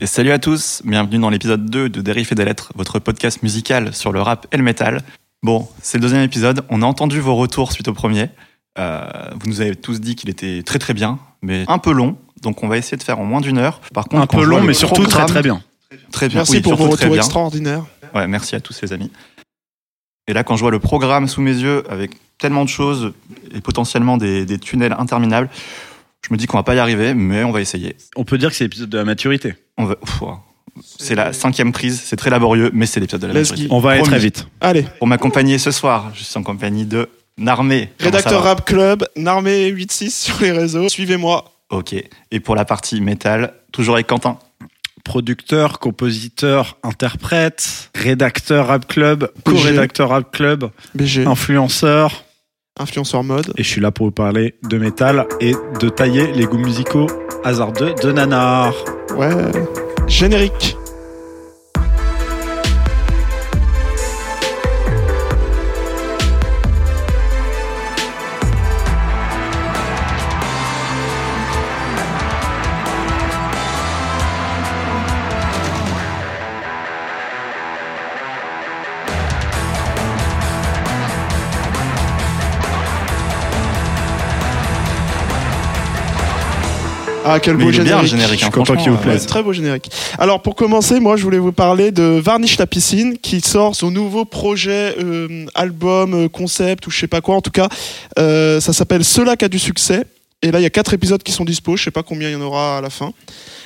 Et salut à tous, bienvenue dans l'épisode 2 de Dérif et des Lettres, votre podcast musical sur le rap et le métal. Bon, c'est le deuxième épisode, on a entendu vos retours suite au premier. Euh, vous nous avez tous dit qu'il était très très bien, mais un peu long, donc on va essayer de faire en moins d'une heure. Par contre, Un peu long, mais surtout très très bien. Très bien, Merci oui, pour vos retours extraordinaires. Ouais, merci à tous les amis. Et là, quand je vois le programme sous mes yeux, avec tellement de choses et potentiellement des, des tunnels interminables, je me dis qu'on va pas y arriver, mais on va essayer. On peut dire que c'est l'épisode de la maturité. On va... C'est la cinquième prise, c'est très laborieux, mais c'est l'épisode de la Let's maturité. go. On va aller Promis. très vite. Allez, Pour m'accompagner ce soir, je suis en compagnie de Narmé. Rédacteur Rap Club, Narmé 86 sur les réseaux. Suivez-moi. Ok. Et pour la partie métal, toujours avec Quentin. Producteur, compositeur, interprète, rédacteur rap club, co-rédacteur rap club, BG, influenceur. Influenceur mode. Et je suis là pour vous parler de métal et de tailler les goûts musicaux hasardeux de Nanar. Ouais. Générique. Ah, quel beau est bien le générique. générique. Je suis hein, content qu'il vous plaise. Ouais, très beau générique. Alors pour commencer, moi je voulais vous parler de Varnish la piscine qui sort son nouveau projet euh, album euh, concept ou je sais pas quoi. En tout cas, euh, ça s'appelle Cela qui a du succès. Et là il y a quatre épisodes qui sont dispo. Je sais pas combien il y en aura à la fin.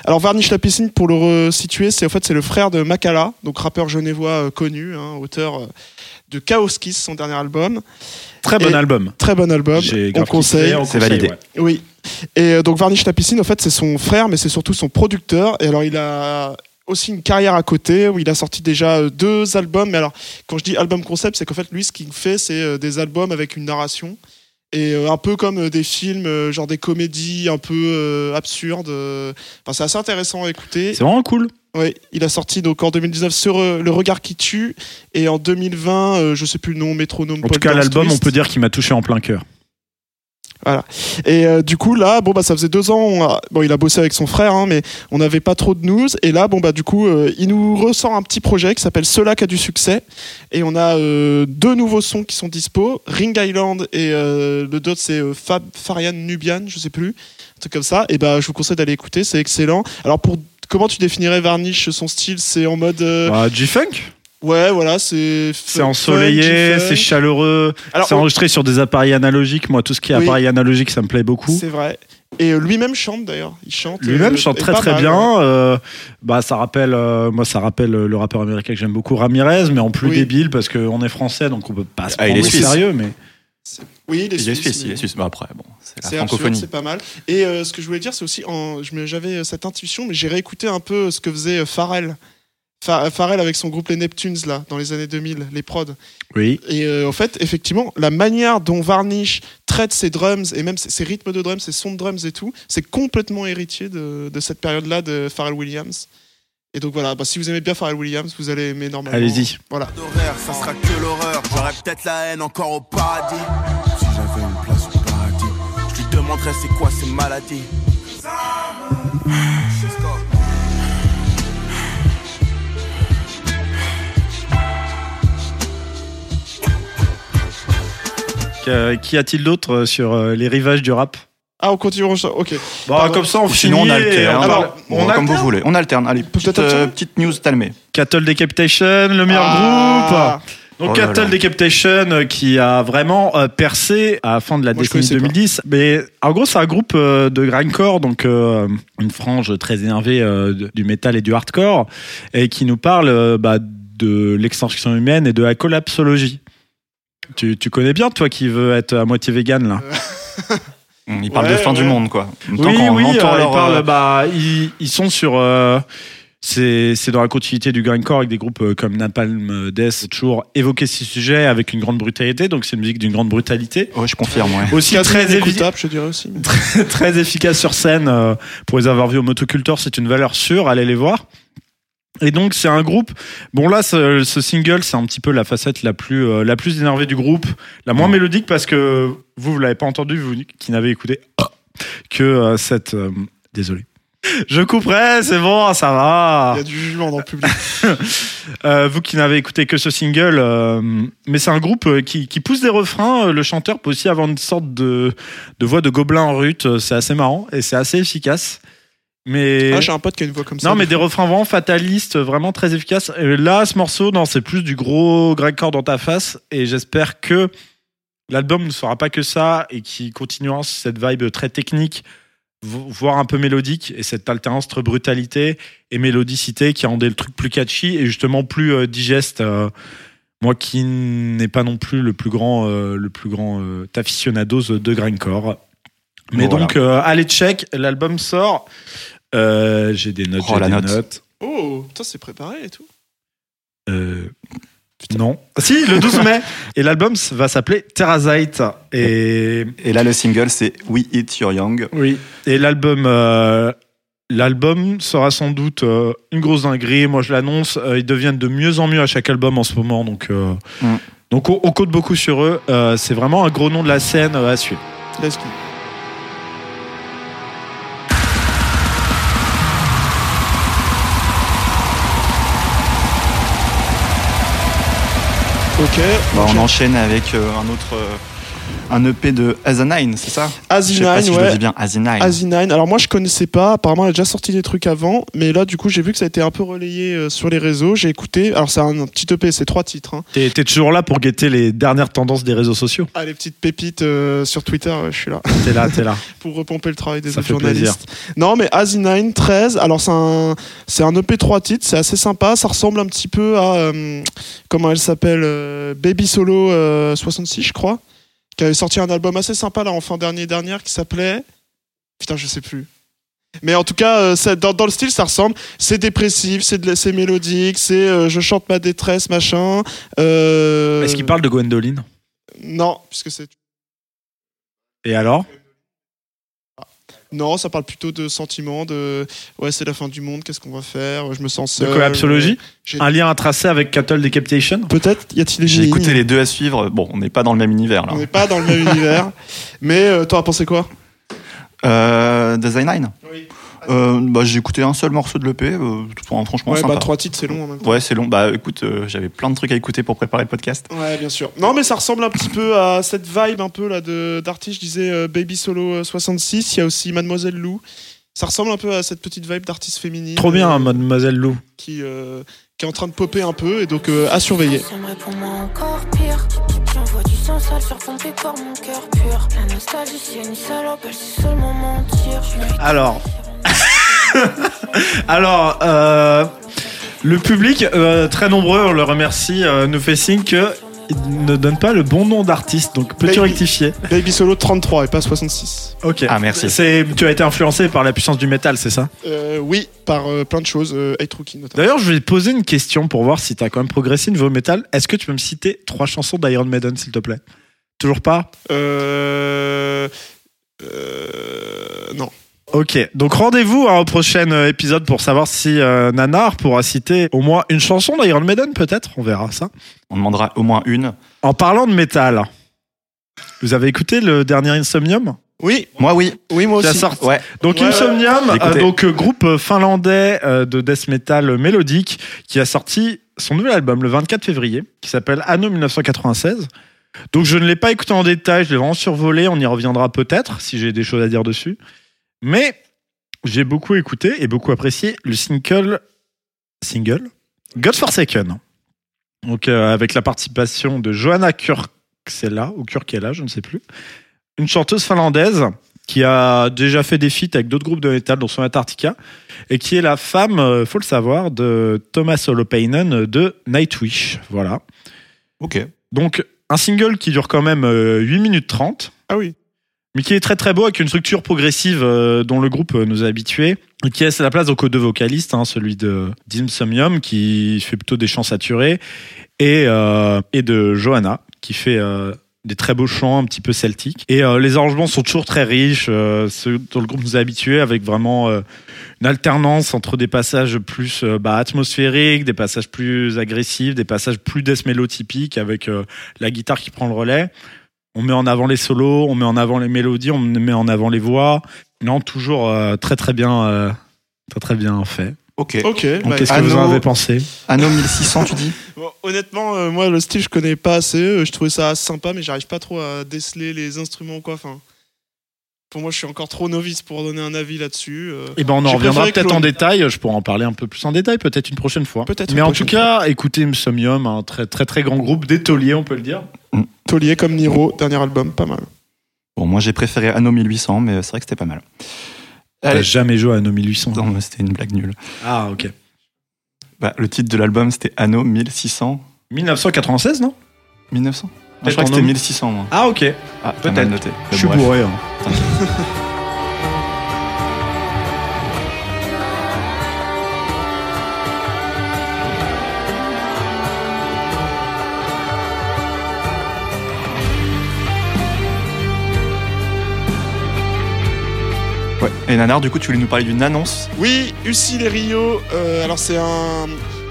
Alors Varnish la piscine pour le resituer, c'est en fait c'est le frère de Makala, donc rappeur genevois euh, connu, hein, auteur de Chaos Kiss, son dernier album. Très bon Et- album. Très bon album. J'ai On conseille. C'est validé. ouais. Oui. Et euh, donc Varnish la piscine, en fait, c'est son frère, mais c'est surtout son producteur. Et alors, il a aussi une carrière à côté où il a sorti déjà euh, deux albums. Mais alors, quand je dis album concept, c'est qu'en fait, lui, ce qu'il fait, c'est euh, des albums avec une narration. Et un peu comme des films, genre des comédies un peu absurdes. Enfin, c'est assez intéressant à écouter. C'est vraiment cool. Oui, il a sorti donc en 2019 sur Le Regard qui tue. Et en 2020, euh, je sais plus le nom, Métronome. En tout cas, l'album, on peut dire qu'il m'a touché en plein cœur. Et euh, du coup, là, bon, bah, ça faisait deux ans. bon, il a bossé avec son frère, hein, mais on n'avait pas trop de news. Et là, bon, bah, du coup, euh, il nous ressort un petit projet qui s'appelle Cela qui a du succès. Et on a euh, deux nouveaux sons qui sont dispo Ring Island et le d'autre, c'est Fab Farian Nubian, je sais plus. Un truc comme ça. Et bah, je vous conseille d'aller écouter, c'est excellent. Alors, pour. Comment tu définirais Varnish son style? C'est en mode Bah, G-Funk ouais voilà c'est C'est ensoleillé, c'est chaleureux, c'est enregistré sur des appareils analogiques. Moi, tout ce qui est Oui. appareil analogique, ça me plaît beaucoup. c'est vrai et euh, lui-même chante d'ailleurs il chante Lui-même euh, chante et très très mal, bien. euh, bah ça rappelle, euh, moi ça rappelle le rappeur américain que j'aime beaucoup, Ramirez, mais en plus Oui. débile parce qu'on est français donc on peut pas se Ah, il prendre est au sérieux. Mais oui il est Il est suisse, suisse, il mais- est suisse. Bah après, bon, c'est la francophonie. c'est pas mal. Et euh, ce que je voulais dire, c'est aussi, en, j'avais cette intuition, mais j'ai réécouté un peu ce que faisait euh, Pharrell. Fa- Pharrell avec son groupe les Neptunes là, dans les années 2000, les prods. oui, Et euh, en fait, effectivement, la manière dont Varnish traite ses drums et même ses, ses rythmes de drums, ses sons de drums et tout, c'est complètement héritier de, de cette période-là de Pharrell Williams. Et donc voilà, bah, si vous aimez bien Pharrell Williams, vous allez aimer normalement. allez-y. Voilà. ça sera que l'horreur. J'aurais peut-être la haine encore au paradis. Si j'avais une place au paradis, je lui demanderais c'est quoi ces maladies. Qu'y- Qu'y a-t-il d'autre euh, sur euh, les rivages du rap? Ah, on continue. on- Ok. Bah, Pardon. comme ça on finit. Sinon, on alterne. parle- Alors, on Bon, comme vous voulez. On alterne. Allez, petite, Peut-être euh, petite news talmée. Cattle Decapitation, le meilleur Ah. groupe. Donc Oh là Cattle là. Decapitation euh, qui a vraiment euh, percé à la fin de la Moi, décennie connaissais pas. 2010. Mais en gros, c'est un groupe euh, de grindcore, donc euh, une frange très énervée euh, du métal et du hardcore, et qui nous parle euh, bah, de l'extension humaine et de la collapsologie. Tu, tu connais bien, toi qui veux être à moitié vegan là Il parle Ouais, de fin ouais. du monde, quoi. Tant Oui, qu'on oui, entend euh, leur, ils, parlent, euh, bah, ils, ils sont sur. euh, c'est dans la continuité du grindcore avec des groupes euh, comme Napalm Death, toujours évoquer ces sujets avec une grande brutalité. Donc c'est une musique d'une grande brutalité. Ouais, je confirme, ouais. Aussi très, inécoutable, je dirais aussi. très efficace sur scène. euh, pour les avoir vus au Motocultor, c'est une valeur sûre. Allez les voir. Et donc c'est un groupe. Bon là, ce, ce single, c'est un petit peu la facette la plus euh, la plus énervée du groupe, la moins mélodique parce que vous vous l'avez pas entendu, vous qui n'avez écouté que euh, cette. euh, désolé. Je couperai, c'est bon, ça Il va. y a du jugement dans le public. Euh, vous qui n'avez écouté que ce single, euh, mais c'est un groupe euh, qui, qui pousse des refrains. Euh, Le chanteur peut aussi avoir une sorte de, de voix de gobelin en rut. Euh, C'est assez marrant et c'est assez efficace. Mais Ah, j'ai un pote qui a une voix comme ça. non, mais des refrains vraiment fatalistes, vraiment très efficaces. Et là, ce morceau, non, c'est plus du gros grindcore dans ta face. Et j'espère que l'album ne sera pas que ça et qu'il continuera cette vibe très technique, vo- voire un peu mélodique, et cette alternance entre brutalité et mélodicité qui rendait le truc plus catchy et justement plus euh, digeste. euh, moi qui n'ai pas non plus le plus grand, euh, le plus grand euh, aficionados de grindcore. Mais Bon, donc, euh, allez check, l'album sort. Euh, j'ai des notes, Oh, j'ai la des note. notes. Oh, ça c'est préparé et tout. Euh, non. Si, le 12 mai. Et l'album va s'appeler Terrazite. Et Et là, le single, c'est We Eat Your Young. oui. Et l'album, euh, l'album sera sans doute euh, une grosse dinguerie. Moi, je l'annonce. Ils deviennent de mieux en mieux à chaque album en ce moment. Donc, euh, Mm. donc on, on compte beaucoup sur eux. Euh, c'est vraiment un gros nom de la scène à suivre. Let's go. Ok. Bah, on enchaîne avec euh, un autre. Un EP de Azanine, c'est ça? Asinine, si je le ouais. dis bien, Asinine. Asinine. Alors moi je connaissais pas, apparemment elle a déjà sorti des trucs avant, mais là du coup j'ai vu que ça a été un peu relayé euh, sur les réseaux, j'ai écouté, alors c'est un, un petit EP, c'est trois titres. Hein. T'es, toujours là pour guetter les dernières tendances des réseaux sociaux? Ah les petites pépites euh, sur Twitter, euh, je suis là, T'es là, t'es là. pour repomper le travail des Ça autres fait journalistes. Non mais Asinine 13, alors c'est un, c'est un EP trois titres, c'est assez sympa, ça ressemble un petit peu à, euh, comment elle s'appelle, euh, Baby Solo euh, 66 je crois, qui avait sorti un album assez sympa là en fin d'année dernière qui s'appelait... Putain je sais plus. Mais en tout cas, euh, ça- dans, dans le style, ça ressemble. C'est dépressif, c'est mélodique, c'est euh, je chante ma détresse, machin. Euh, Est-ce qu'il parle de Gwendoline? Non, puisque c'est. Et alors? Non, ça parle plutôt de sentiments, de ouais, c'est la fin du monde, qu'est-ce qu'on va faire Je me sens De seul. collapsologie j'ai- Un lien à tracer avec Cattle Decapitation Peut-être y a-t-il des J'ai écouté les deux à suivre. Bon, on n'est pas dans le même univers là. On n'est pas dans le même univers. Mais euh, toi, as pensé quoi? Euh, Design Oui. Euh, bah, J'ai écouté un seul morceau de l'EP. Euh, franchement, Ouais, sympa. bah trois titres, c'est long en même temps. Ouais, c'est long. Bah écoute, euh, j'avais plein de trucs à écouter pour préparer le podcast. Ouais, bien sûr. Non, mais ça ressemble un petit peu à cette vibe un peu là de d'artiste. Je disais euh, Baby Solo euh, 66. Il y a aussi Mademoiselle Lou. Ça ressemble un peu à cette petite vibe d'artiste féminine. Trop bien, euh, Mademoiselle Lou. qui, euh, qui est en train de popper un peu et donc euh, à surveiller. J'aimerais pour moi encore pire. J'envoie du sang sale faire pomper par mon cœur pur. La nostalgie, c'est une salope, elle sait seulement mentir. Je lui Alors. Alors, euh, le public, euh, très nombreux, on le remercie, euh, nous fait signe que il ne donne pas le bon nom d'artiste. Donc, peux-tu Baby. rectifier Baby Solo 33 et pas 66. Ok. Ah, merci. C'est, tu as été influencé par la puissance du métal, c'est ça? Euh, oui, par euh, plein de choses, euh, Hate Rookie notamment. D'ailleurs, je vais te poser une question pour voir si tu as quand même progressé niveau métal. Est-ce que tu peux me citer trois chansons d'Iron Maiden, s'il te plaît? Toujours pas? Euh... euh, Non. Ok, donc rendez-vous hein, au prochain euh, épisode pour savoir si euh, Nanar pourra citer au moins une chanson d'Iron Maiden, peut-être. On verra ça. On demandera au moins une. En parlant de métal, vous avez écouté le dernier Insomnium? Oui, Moi, oui. oui, moi aussi. sorti- Ouais. Donc Ouais, Insomnium, ouais. euh, donc euh, groupe finlandais de death metal mélodique, qui a sorti son nouvel album le 24 février, qui s'appelle Anno 1996. Donc je ne l'ai pas écouté en détail, je l'ai vraiment survolé, on y reviendra peut-être si j'ai des choses à dire dessus. Mais j'ai beaucoup écouté et beaucoup apprécié le single single? Godforsaken. Donc euh, avec la participation de Johanna Kurksela ou Kurkela, je ne sais plus, une chanteuse finlandaise qui a déjà fait des feats avec d'autres groupes de métal, dont son Antarctica, et qui est la femme, euh, faut le savoir, de Thomas Holopainen de Nightwish. Voilà. Ok. Donc, un single qui dure quand même euh, 8 minutes 30, Ah oui. Mais qui est très très beau avec une structure progressive euh, dont le groupe euh, nous a habitués, et qui laisse la place donc aux deux vocalistes, hein, celui de d'Insomnium qui fait plutôt des chants saturés, et, euh, et de Johanna qui fait des très beaux chants un petit peu celtiques. Et les arrangements sont toujours très riches, euh, ceux dont le groupe nous a habitués, avec vraiment une alternance entre des passages plus bah, atmosphériques, des passages plus agressifs, des passages plus death mélotypiques avec la guitare qui prend le relais. On met en avant les solos, on met en avant les mélodies, on met en avant les voix. Non, toujours euh, très très bien, euh, Très très bien fait. Ok. Ok. Donc, bah, Qu'est-ce que vous en avez pensé? Anno 1600, tu dis? Bon, honnêtement, euh, moi, le style, je connais pas assez. Je trouvais ça sympa, mais j'arrive pas trop à déceler les instruments, quoi. Enfin, pour moi, je suis encore trop novice pour donner un avis là-dessus. euh. Eh ben, on en reviendra peut-être en détail. Je pourrais en parler un peu plus en détail, peut-être une prochaine fois. Peut-être Mais en tout cas, écoutez Insomnium, un très très très grand groupe d'étoliers, on peut le dire. Taulier comme Niro, dernier album, pas mal. Bon, moi j'ai préféré Anno 1800, mais c'est vrai que c'était pas mal. T'as Allez. jamais joué à No 1800. Non, c'était une blague nulle. Ah, ok. Bah, le titre de l'album c'était Anno 1600. 1996, non? 1900 Ah, Je crois que c'était nom. 1600, moi. Ah, ok. Ah, Peut-être. noté. Je suis bourré. hein. Ouais. Et Nanar, du coup, tu voulais nous parler d'une annonce? Oui, Ucil et Rio. euh, alors c'est un,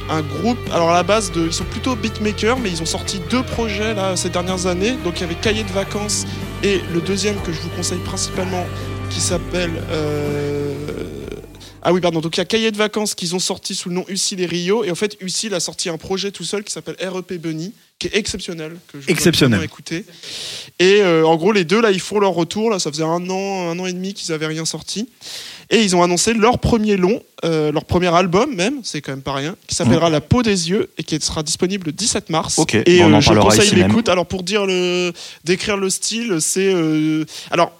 un groupe. Alors à la base, de, ils sont plutôt beatmakers, mais ils ont sorti deux projets là ces dernières années. Donc il y avait Cahier de vacances et le deuxième que je vous conseille principalement, qui s'appelle. euh, Ah oui, pardon. Donc il y a Cahier de vacances qu'ils ont sorti sous le nom Ucil et Rio. Et en fait, Ucil a sorti un projet tout seul qui s'appelle REP Bunny, qui est exceptionnel. Que je vous Exceptionnel. écouter. Et euh, en gros, les deux là, ils font leur retour. Là, ça faisait un an, un an et demi qu'ils avaient rien sorti. Et ils ont annoncé leur premier long, euh, leur premier album même, c'est quand même pas rien, qui s'appellera La peau des yeux et qui sera disponible le 17 mars. Ok, Et bon, on en euh, je conseille l'écoute. Alors pour dire le, décrire le style, c'est euh, alors.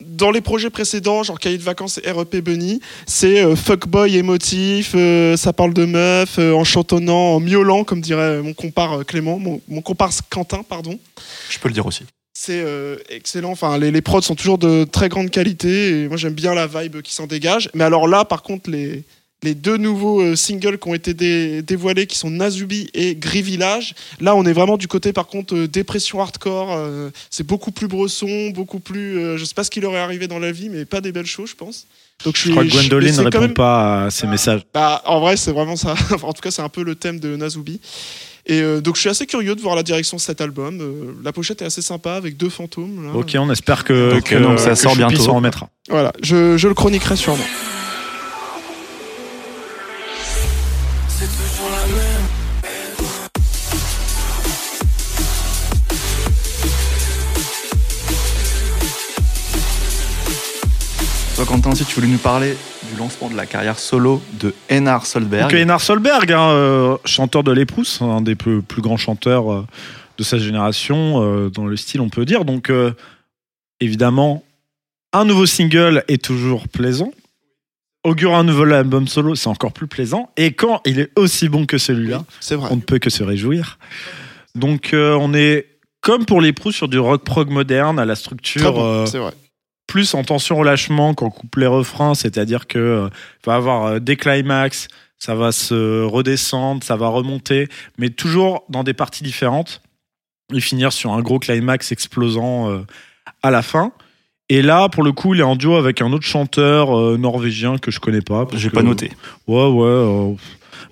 Dans les projets précédents, genre Cahier de vacances et REP Bunny, c'est euh, fuckboy émotif, euh, ça parle de meufs, euh, en chantonnant, en miaulant, comme dirait mon compare Clément, mon, mon comparse Quentin, pardon. Je peux le dire aussi. C'est euh, excellent. Enfin, les, les prods sont toujours de très grande qualité. Et moi, j'aime bien la vibe qui s'en dégage. Mais alors là, par contre, les, deux nouveaux euh, singles qui ont été dé- dévoilés, qui sont Nazubi et Gris Village, là, on est vraiment du côté, par contre, euh, dépression hardcore. c'est beaucoup plus bresson, beaucoup plus. je sais pas ce qui leur est arrivé dans la vie, mais pas des belles choses, je pense. Donc, je, Je crois que Gwendoline ne répond même- pas à ces messages. bah, en vrai, c'est vraiment ça. En tout cas, c'est un peu le thème de Nazubi. Et euh, donc, je suis assez curieux de voir la direction de cet album. Euh, la pochette est assez sympa avec deux fantômes. là. Ok, on espère que, Donc, que, donc, ça que sort bientôt. s'en remettra. Voilà, je, je le chroniquerai sûrement. Quentin, aussi, tu voulais nous parler du lancement de la carrière solo de Einar Solberg. Donc Einar Solberg, hein, euh, chanteur de l'Éprousse, un des plus, plus grands chanteurs euh, de sa génération, euh, dans le style on peut dire. Donc euh, évidemment, un nouveau single est toujours plaisant. Augure un nouvel album solo, c'est encore plus plaisant. Et quand il est aussi bon que celui-là, on ne peut que se réjouir. Donc euh, on est comme pour l'Éprousse sur du rock prog moderne à la Très structure bon, euh, c'est vrai. Plus en tension relâchement qu'en couplet refrain, c'est-à-dire que euh, va avoir euh, des climax, ça va se redescendre, ça va remonter, mais toujours dans des parties différentes et finir sur un gros climax explosant euh, à la fin. Et là, pour le coup, il est en duo avec un autre chanteur euh, norvégien que je connais pas. J'ai pas noté. Ouais, ouais.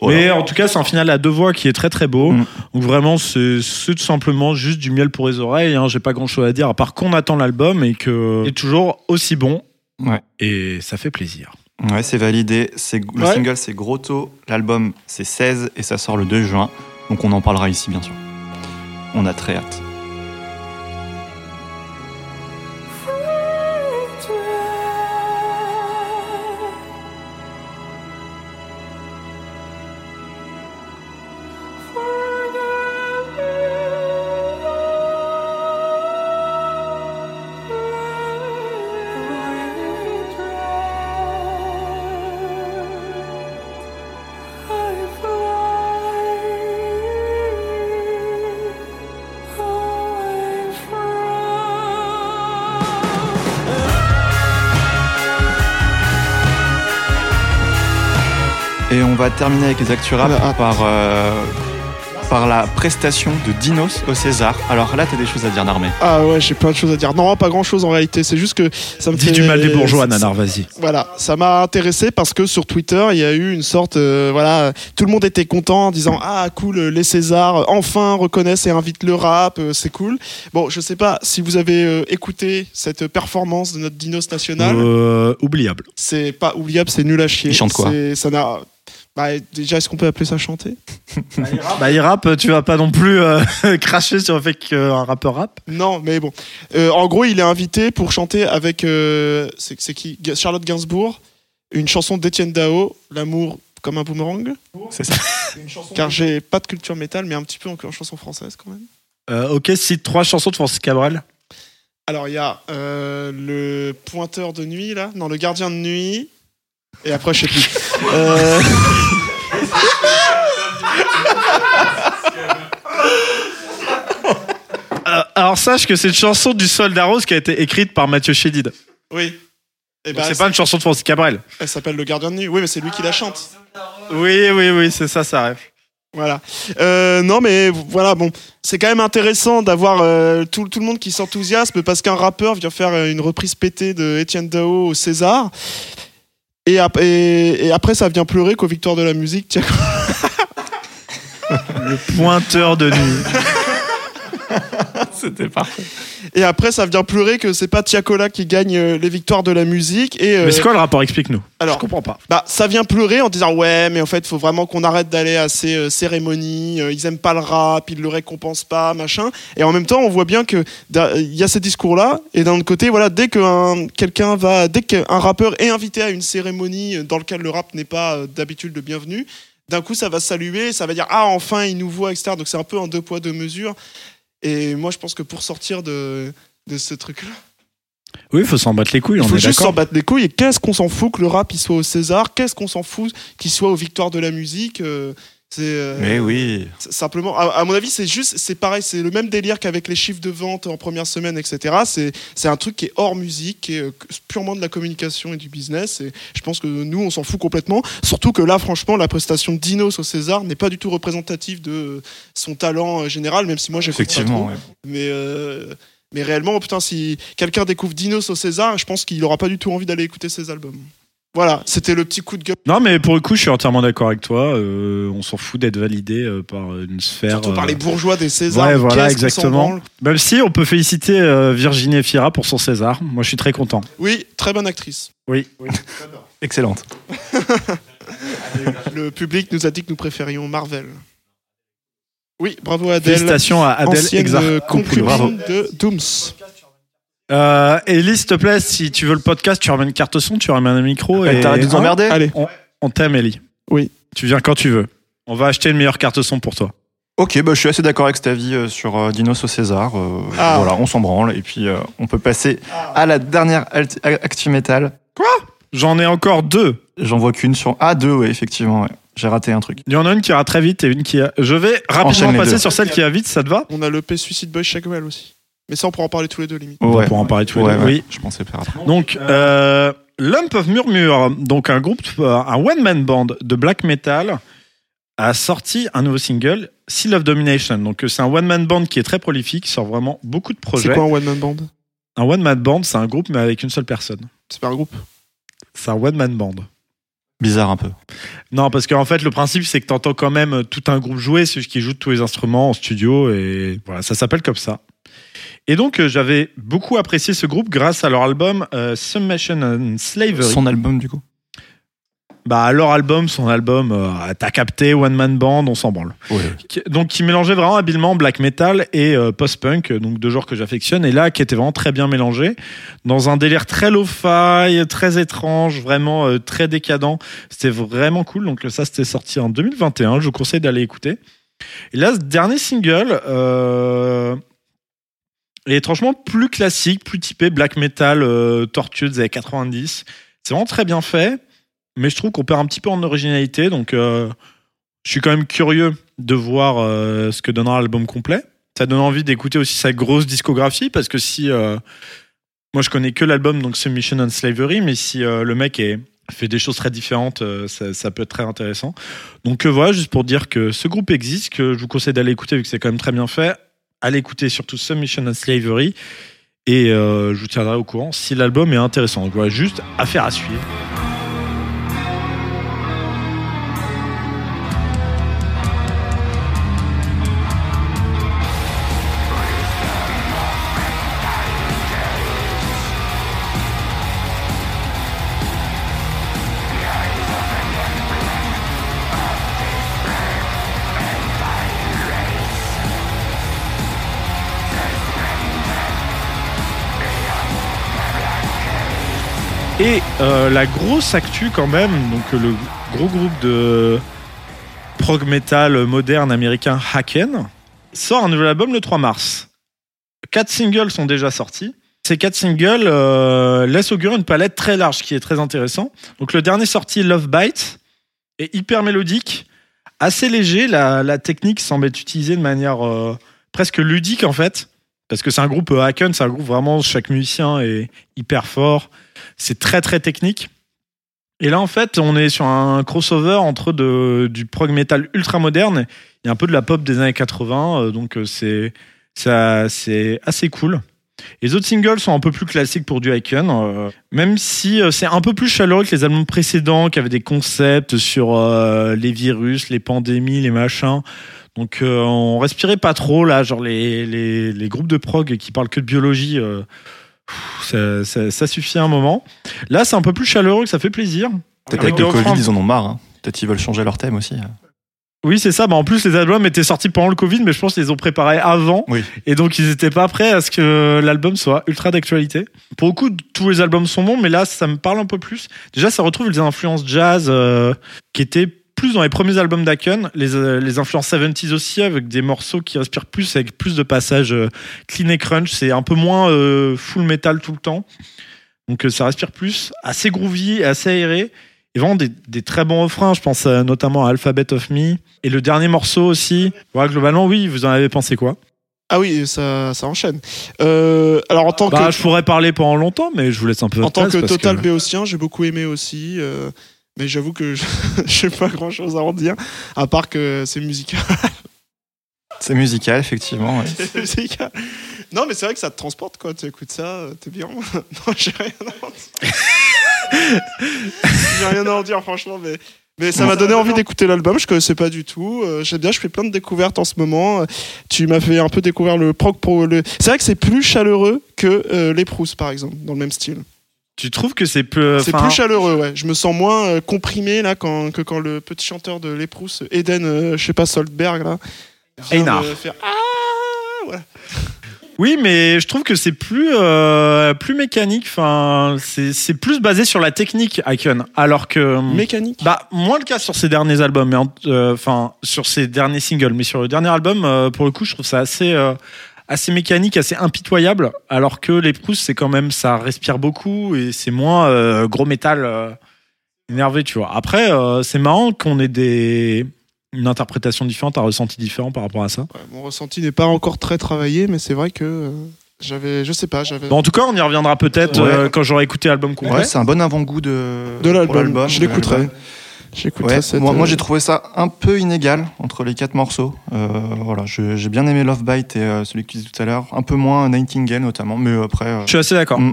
Voilà. Mais en tout cas, c'est un final à deux voix qui est très très beau. Mm. Donc vraiment, c'est c'est tout simplement juste du miel pour les oreilles. Hein. J'ai pas grand chose à dire à part qu'on attend l'album et que il est toujours aussi bon. Ouais. Et ça fait plaisir. Ouais, c'est validé. C'est le Ouais. single, c'est Grotto. L'album, c'est 16 et ça sort le 2 juin. Donc on en parlera ici, bien sûr. On a très hâte. Et on va terminer avec les actus rap Ah, ah. par euh, par la prestation de Dinos au César. Alors là, t'as des choses à dire, Narmé. Ah ouais, j'ai plein de choses à dire. Non, pas grand chose en réalité. C'est juste que ça me Dis fait. du mal des bourgeois, Nanar, vas-y. Voilà, ça m'a intéressé parce que sur Twitter, il y a eu une sorte, euh, voilà, tout le monde était content en disant ah cool, les Césars enfin reconnaissent et invitent le rap, euh, c'est cool. Bon, je sais pas si vous avez euh, écouté cette performance de notre Dinos national, Euh, oubliable. c'est pas oubliable, c'est nul à chier. Il chante quoi Ça n'a. Bah, déjà, est-ce qu'on peut appeler ça chanter? Bah, il rappe, tu vas pas non plus euh, cracher sur le fait qu'un rappeur rappe. Non, mais bon. Euh, en gros, il est invité pour chanter avec. euh, c'est c'est qui? Charlotte Gainsbourg, une chanson d'Étienne Dao, L'amour comme un boomerang. C'est ça. Car j'ai pas de culture métal, mais un petit peu en, en chanson française quand même. Euh, ok, cite trois chansons de Francis Cabrel. Alors, il y a euh, le pointeur de nuit, là. Non, le gardien de nuit. Et après, je sais plus. Euh, alors sache que c'est une chanson du Soldat Rose qui a été écrite par Mathieu Chédid. oui. Et Donc, bah, c'est pas une chanson de Francis Cabrel. Elle s'appelle Le gardien de nuit. Oui, mais c'est lui qui la chante. Oui, oui, oui, c'est ça, ça rêve. Voilà. Euh, non, mais voilà, bon, c'est quand même intéressant d'avoir euh, tout, tout le monde qui s'enthousiasme parce qu'un rappeur vient faire une reprise pétée de Étienne Dao au César. Et, ap- et- et après, ça vient pleurer qu'aux victoires de la musique. Tiens, Le pointeur de nuit. C'était parfait. Et après, ça vient pleurer que c'est pas Tiakola qui gagne euh, les victoires de la musique. Et, euh, Mais c'est quoi le rapport? Explique-nous. alors, Je comprends pas. bah, ça vient pleurer en disant ouais, mais en fait, faut vraiment qu'on arrête d'aller à ces euh, cérémonies. euh, ils aiment pas le rap, ils le récompensent pas, machin. Et en même temps, on voit bien que da- il y a ces discours-là. Et d'un autre côté, voilà, dès qu'un quelqu'un va, dès qu'un rappeur est invité à une cérémonie euh, dans laquelle le rap n'est pas euh, d'habitude le bienvenu, d'un coup, ça va saluer, ça va dire ah enfin il nous voit, etc. Donc c'est un peu un deux poids deux mesures. Et moi, je pense que pour sortir de de ce truc-là. Oui, il faut s'en battre les couilles, Il on faut est juste s'en battre les couilles. Et qu'est-ce qu'on s'en fout que le rap il soit au César? Qu'est-ce qu'on s'en fout qu'il soit aux victoires de la musique euh, euh, Mais oui. simplement. À, à mon avis, c'est juste, c'est pareil, c'est le même délire qu'avec les chiffres de vente en première semaine, etc. C'est un truc qui est hors musique, qui est euh, purement de la communication et du business. Et je pense que nous, on s'en fout complètement. Surtout que là, franchement, la prestation de Dinos au César n'est pas du tout représentative de son talent euh, général, même si moi pas Effectivement. trop. ouais. Mais, euh, mais réellement, putain, si quelqu'un découvre Dinos au César, je pense qu'il n'aura pas du tout envie d'aller écouter ses albums. Voilà, c'était le petit coup de gueule. Non, mais pour le coup, je suis entièrement d'accord avec toi. Euh, on s'en fout d'être validé euh, par une sphère. Surtout par euh, les bourgeois des Césars. Ouais, voilà, exactement. Même si on peut féliciter euh, Virginie Efira pour son César. Moi, je suis très content. Oui, très bonne actrice. Oui. Excellente. Le public nous a dit que nous préférions Marvel. Oui, bravo Adèle. Félicitations à Adèle ancienne Exar. concubine Bravo. de Dooms. Euh, Ellie, s'il te plaît, si tu veux le podcast, tu ramènes une carte son, tu ramènes un micro. Et... T'arrêtes de nous emmerder Allez, On t'aime, Ellie. Oui. Tu viens quand tu veux. On va acheter une meilleure carte son pour toi. Ok, bah, je suis assez d'accord avec cet avis euh, sur euh, Dinos au César. Euh, Ah. Voilà, on s'en branle. Et puis, euh, on peut passer à la dernière alt- Actu Metal. J'en ai encore deux. J'en vois qu'une sur A2, ouais, effectivement. ouais. J'ai raté un truc. Il y en a une qui ira très vite et une qui a... Je vais Enchaîne rapidement les passer deux. sur celle qui va vite, ça te va? On a le P Suicide Boy Shagwell aussi. Mais ça, on pourra en parler tous les deux, limite. On pouvoir en parler tous les Ouais, deux. ouais, Oui. Je pensais faire après. Donc, euh, Lump of Murmure, donc un groupe, euh, un one-man band de black metal, a sorti un nouveau single, Seal of Domination. Donc, euh, c'est un one-man band qui est très prolifique, sort vraiment beaucoup de C'est projets. quoi un one-man band? Un one-man band, c'est un groupe, mais avec une seule personne. C'est pas un groupe? C'est un one-man band. Bizarre un peu. Non, parce qu'en fait, le principe, c'est que tu entends quand même tout un groupe jouer, ceux qui jouent tous les instruments en studio, et voilà, ça s'appelle comme ça. Et donc, euh, j'avais beaucoup apprécié ce groupe grâce à leur album euh, Submission and Slavery. Son album, du coup. Bah, leur album, son album, euh, t'as capté, One Man Band, on s'en branle. Ouais. Donc, qui mélangeait vraiment habilement black metal et euh, post-punk, donc deux genres que j'affectionne, et là, qui était vraiment très bien mélangé, dans un délire très lo-fi, très étrange, vraiment euh, très décadent. C'était vraiment cool. Donc, ça, c'était sorti en 2021. Je vous conseille d'aller écouter. Et là, ce dernier single est étrangement plus classique, plus typé black metal, euh, tortueux des années 90. C'est vraiment très bien fait mais je trouve qu'on perd un petit peu en originalité. Donc, euh, je suis quand même curieux de voir euh, ce que donnera l'album complet. Ça donne envie d'écouter aussi sa grosse discographie parce que si. euh, moi, je connais que l'album, donc Submission and Slavery, mais si le mec fait des choses très différentes, ça, ça peut être très intéressant. Donc voilà, juste pour dire que ce groupe existe, que je vous conseille d'aller écouter vu que c'est quand même très bien fait. Allez écouter surtout Submission and Slavery et euh, je vous tiendrai au courant si l'album est intéressant. Donc voilà, juste affaire à suivre. Et euh, la grosse actu quand même, donc euh, le gros groupe de prog metal moderne américain Haken sort un nouvel album le 3 mars. Quatre singles sont déjà sortis. Ces quatre singles euh, laissent augurer une palette très large qui est très intéressant. Donc le dernier sorti, Love Bite, est hyper mélodique, assez léger. La, technique semble être utilisée de manière presque ludique en fait. Parce que c'est un groupe euh, Haken, c'est un groupe vraiment, chaque musicien est hyper fort. C'est très très technique. Et là, en fait, on est sur un crossover entre du prog metal ultra moderne et un peu de la pop des années 80. euh, Donc, euh, c'est assez cool. Les autres singles sont un peu plus classiques pour du Icon, euh, même si euh, c'est un peu plus chaleureux que les albums précédents qui avaient des concepts sur euh, les virus, les pandémies, les machins. Donc euh, on respirait pas trop là, genre les, les, les groupes de prog qui parlent que de biologie, euh, ça, ça, ça suffit un moment. Là c'est un peu plus chaleureux, que ça fait plaisir. Peut-être Avec avec le Covid, ils en ont marre. hein. Peut-être qu'ils veulent changer leur thème aussi. Oui c'est ça, bah, en plus les albums étaient sortis pendant le Covid, mais je pense qu'ils les ont préparés avant. Oui. Et donc ils étaient pas prêts à ce que l'album soit ultra d'actualité. Pour le coup, tous les albums sont bons, mais là ça me parle un peu plus. Déjà ça retrouve les influences jazz euh, qui étaient plus dans les premiers albums d'Aken, les, euh, les influences 70s aussi, avec des morceaux qui respirent plus, avec plus de passages euh, clean et crunch. C'est un peu moins euh, full metal tout le temps. Donc ça respire plus, assez groovy, assez aéré. Et vraiment des, des très bons refrains, je pense notamment à Alphabet of Me. Et le dernier morceau aussi. Voilà, globalement, oui, vous en avez pensé quoi? Ah oui, ça, ça enchaîne. Euh, alors en tant Bah, que je pourrais parler pendant longtemps, mais je vous laisse un peu. en tant que total béotien, j'ai beaucoup aimé aussi. euh, mais j'avoue que je j'ai pas grand chose à en dire, à part que c'est musical. C'est musical, effectivement. ouais. C'est musical. Non, mais c'est vrai que ça te transporte, quoi. Tu écoutes ça, euh, t'es bien. non, j'ai rien à en dire. j'ai rien à en dire, franchement, mais. Mais ça m'a donné envie d'écouter l'album, je connaissais pas du tout. Euh, J'aime bien, je fais plein de découvertes en ce moment. Euh, Tu m'as fait un peu découvrir le prog pour le. C'est vrai que c'est plus chaleureux que euh, les Proust, par exemple, dans le même style. Tu trouves que c'est plus. C'est enfin, plus chaleureux, ouais. Je me sens moins euh, comprimé là quand, que quand le petit chanteur de l'Éprouse, Eden, euh, je sais pas, Soldberg, là. Einar. faire Ah voilà. Oui, mais je trouve que c'est plus euh, plus mécanique. Enfin, c'est plus basé sur la technique, Icon, alors que. Mécanique. Bah, moins le cas sur ses derniers albums, mais euh, enfin sur ses derniers singles, mais sur le dernier album, euh, pour le coup, je trouve ça assez assez mécanique, assez impitoyable, alors que les Proust, c'est quand même ça respire beaucoup et c'est moins euh, gros métal euh, énervé, tu vois. Après, euh, c'est marrant qu'on ait des une interprétation différente, un ressenti différent par rapport à ça. Ouais, mon ressenti n'est pas encore très travaillé, mais c'est vrai que euh, j'avais, je sais pas, j'avais. Bon, en tout cas, on y reviendra peut-être Ouais. euh, quand j'aurai écouté l'album complet. Ouais, c'est un bon avant-goût de, De l'album. Je l'écouterai. L'album. J'écouterai Ouais, cette. moi, moi euh, j'ai trouvé ça un peu inégal entre les quatre morceaux. Euh, voilà, j'ai bien aimé Love Bite et euh, celui que tu disais tout à l'heure. Un peu moins Nightingale notamment, mais après. euh, Je suis assez d'accord. mm,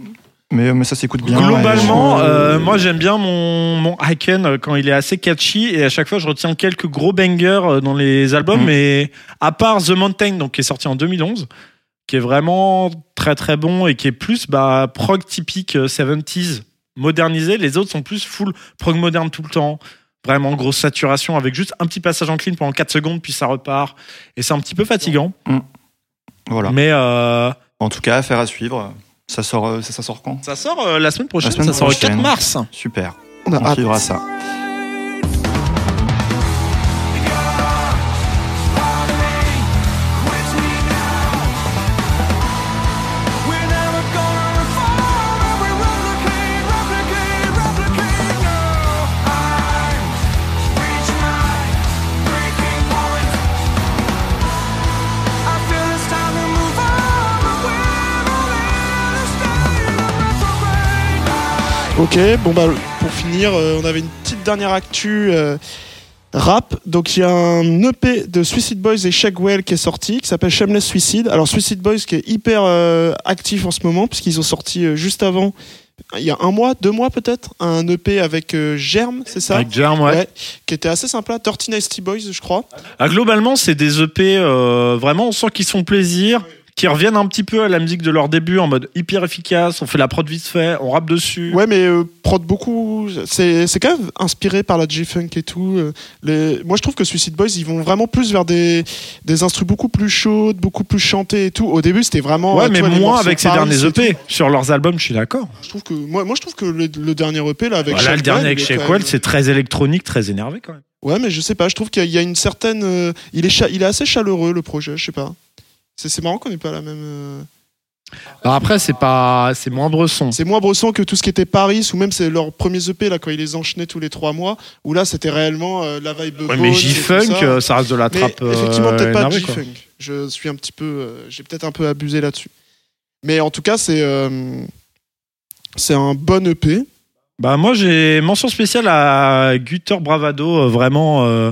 mais, mais ça s'écoute bien. Globalement, et- euh, moi j'aime bien mon, mon Haken quand il est assez catchy et à chaque fois je retiens quelques gros bangers dans les albums. Mm. Mais à part The Mountain, donc qui est sorti en 2011, qui est vraiment très très bon et qui est plus bah, prog typique euh, 70s modernisé, les autres sont plus full prog moderne tout le temps. Vraiment grosse saturation avec juste un petit passage en clean pendant 4 secondes puis ça repart et c'est un petit peu fatigant. Voilà. Mais euh, En tout cas, affaire à suivre. Ça sort, euh, ça, ça sort quand? ça sort euh, la semaine prochaine, semaine ça sort le prochaine. 4 mars. Super. on a On suivra ça. Ok, bon bah pour finir, euh, on avait une petite dernière actu euh, rap. Donc il y a un EP de Suicide Boys et Shagwell qui est sorti, qui s'appelle Shameless Suicide. Alors Suicide Boys qui est hyper euh, actif en ce moment, puisqu'ils ont sorti euh, juste avant, il y a un mois, deux mois peut-être, un EP avec euh, Germ, c'est ça? Avec Germ, ouais. Ouais, qui était assez sympa. Dirty Nasty Boys, je crois. Ah, globalement, c'est des EP euh, vraiment, on sent qu'ils font plaisir, qui reviennent un petit peu à la musique de leur début en mode hyper efficace. On fait la prod vite fait, on rappe dessus. Ouais, mais euh, prod beaucoup. C'est quand même inspiré par la G-Funk et tout. euh, les- Moi, je trouve que Suicide Boys, ils vont vraiment plus vers des, des instruments beaucoup plus chaudes, beaucoup plus chantés et tout. Au début, c'était vraiment. Ouais, euh, mais vois, moins avec ces derniers EP. tout. Sur leurs albums, je suis d'accord. Je trouve que moi, moi, je trouve que le, le dernier EP là avec. Voilà, le Shaq dernier avec même- c'est très électronique, très énervé quand même. Ouais, mais je sais pas. Je trouve qu'il y, a- une certaine. il est il est assez chaleureux le projet. Je sais pas. C'est c'est marrant qu'on n'ait pas la même. euh, Alors après, c'est pas, c'est moins bresson. C'est moins bresson que tout ce qui était Paris ou même c'est leurs premiers EP là quand ils les enchaînaient tous les trois mois où là c'était réellement euh, la vibe. Ouais, mais J-Funk, ça. euh, ça reste de la trappe. euh, effectivement peut-être pas. G-Funk. Je suis un petit peu, euh, j'ai peut-être un peu abusé là-dessus. Mais en tout cas c'est euh, c'est un bon EP. Bah moi j'ai mention spéciale à Gutter Bravado, euh, vraiment euh,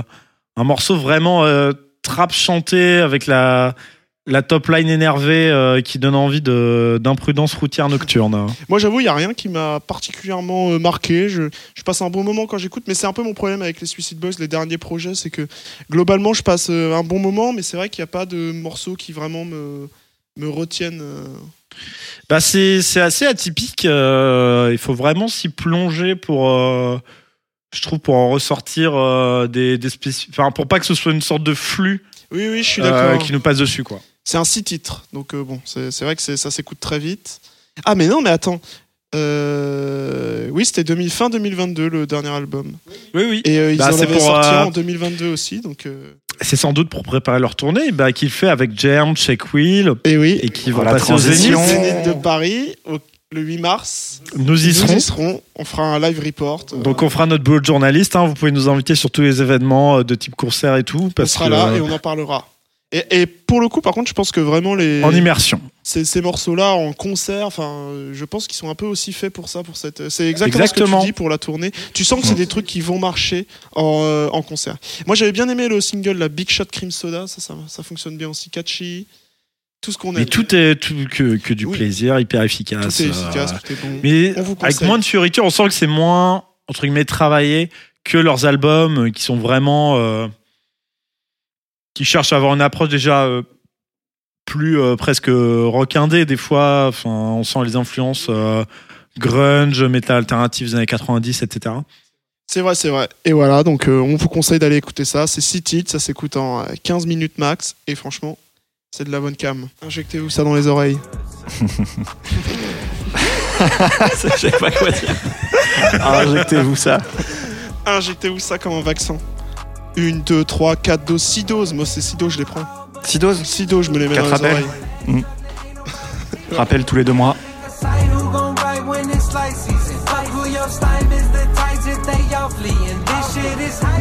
un morceau vraiment euh, trap chanté avec la la top line énervée euh, qui donne envie de d'imprudence routière nocturne. Moi j'avoue il y a rien qui m'a particulièrement euh, marqué. Je, je passe un bon moment quand j'écoute, mais c'est un peu mon problème avec les Suicide Boys, les derniers projets, c'est que globalement je passe euh, un bon moment, mais c'est vrai qu'il n'y a pas de morceaux qui vraiment me me retiennent. Bah c'est c'est assez atypique. il faut vraiment s'y plonger pour je trouve pour en ressortir des des spéci- enfin pour pas que ce soit une sorte de flux Oui oui je suis euh, d'accord. qui nous passe dessus quoi. C'est un six titres, donc euh, bon, c'est vrai que ça s'écoute très vite. Ah mais non, mais attends. Euh, oui, c'était 2000 fin 2022 le dernier album. Oui oui. Et euh, ils Bah, en avaient pour, sorti euh, en 2022 aussi, donc. euh, C'est sans doute pour préparer leur tournée bah, qu'il fait avec Germ, Shake Wheel Et oui. et qui vont Voilà, passer au. Zénith. Zénith de Paris au- le 8 mars. Nous y Nous serons. y serons. On fera un live report. euh, Donc on fera notre boulot de journaliste. hein. Vous pouvez nous inviter sur tous les événements de type concert et tout. on sera que, là et on en parlera. Et, et pour le coup, par contre, je pense que vraiment les En immersion. ces, ces morceaux-là en concert, enfin, je pense qu'ils sont un peu aussi faits pour ça, pour cette. C'est exactement, ce que tu dis pour la tournée. Tu sens que c'est des trucs qui vont marcher en, euh, en concert. Moi, j'avais bien aimé le single, la Big Shot Cream Soda, ça, ça, ça fonctionne bien aussi, catchy, tout ce qu'on aime. Mais tout est tout, que, que du Oui. plaisir, hyper Tout efficace. est euh, efficace, tout est bon. Mais On vous avec moins de fioriture, on sent que c'est moins entre guillemets travaillé que leurs albums euh, qui sont vraiment euh, qui cherchent à avoir une approche déjà euh, plus euh, presque rock indé des fois. Enfin, on sent les influences euh, grunge, métal alternatif des années 90, etc. C'est vrai, c'est vrai. Et voilà, donc euh, on vous conseille d'aller écouter ça. C'est 6 titres, ça s'écoute en euh, 15 minutes max. Et franchement, c'est de la bonne cam. Injectez-vous ça dans les oreilles. Je sais pas quoi dire. Injectez-vous ça. Injectez-vous ça comme un vaccin. Une, deux, trois, quatre doses, six doses. Moi, c'est six doses, je les prends. 6 doses. Six doses, je me les mets Quatre dans les rappels. oreilles. Rappel tous les deux mois.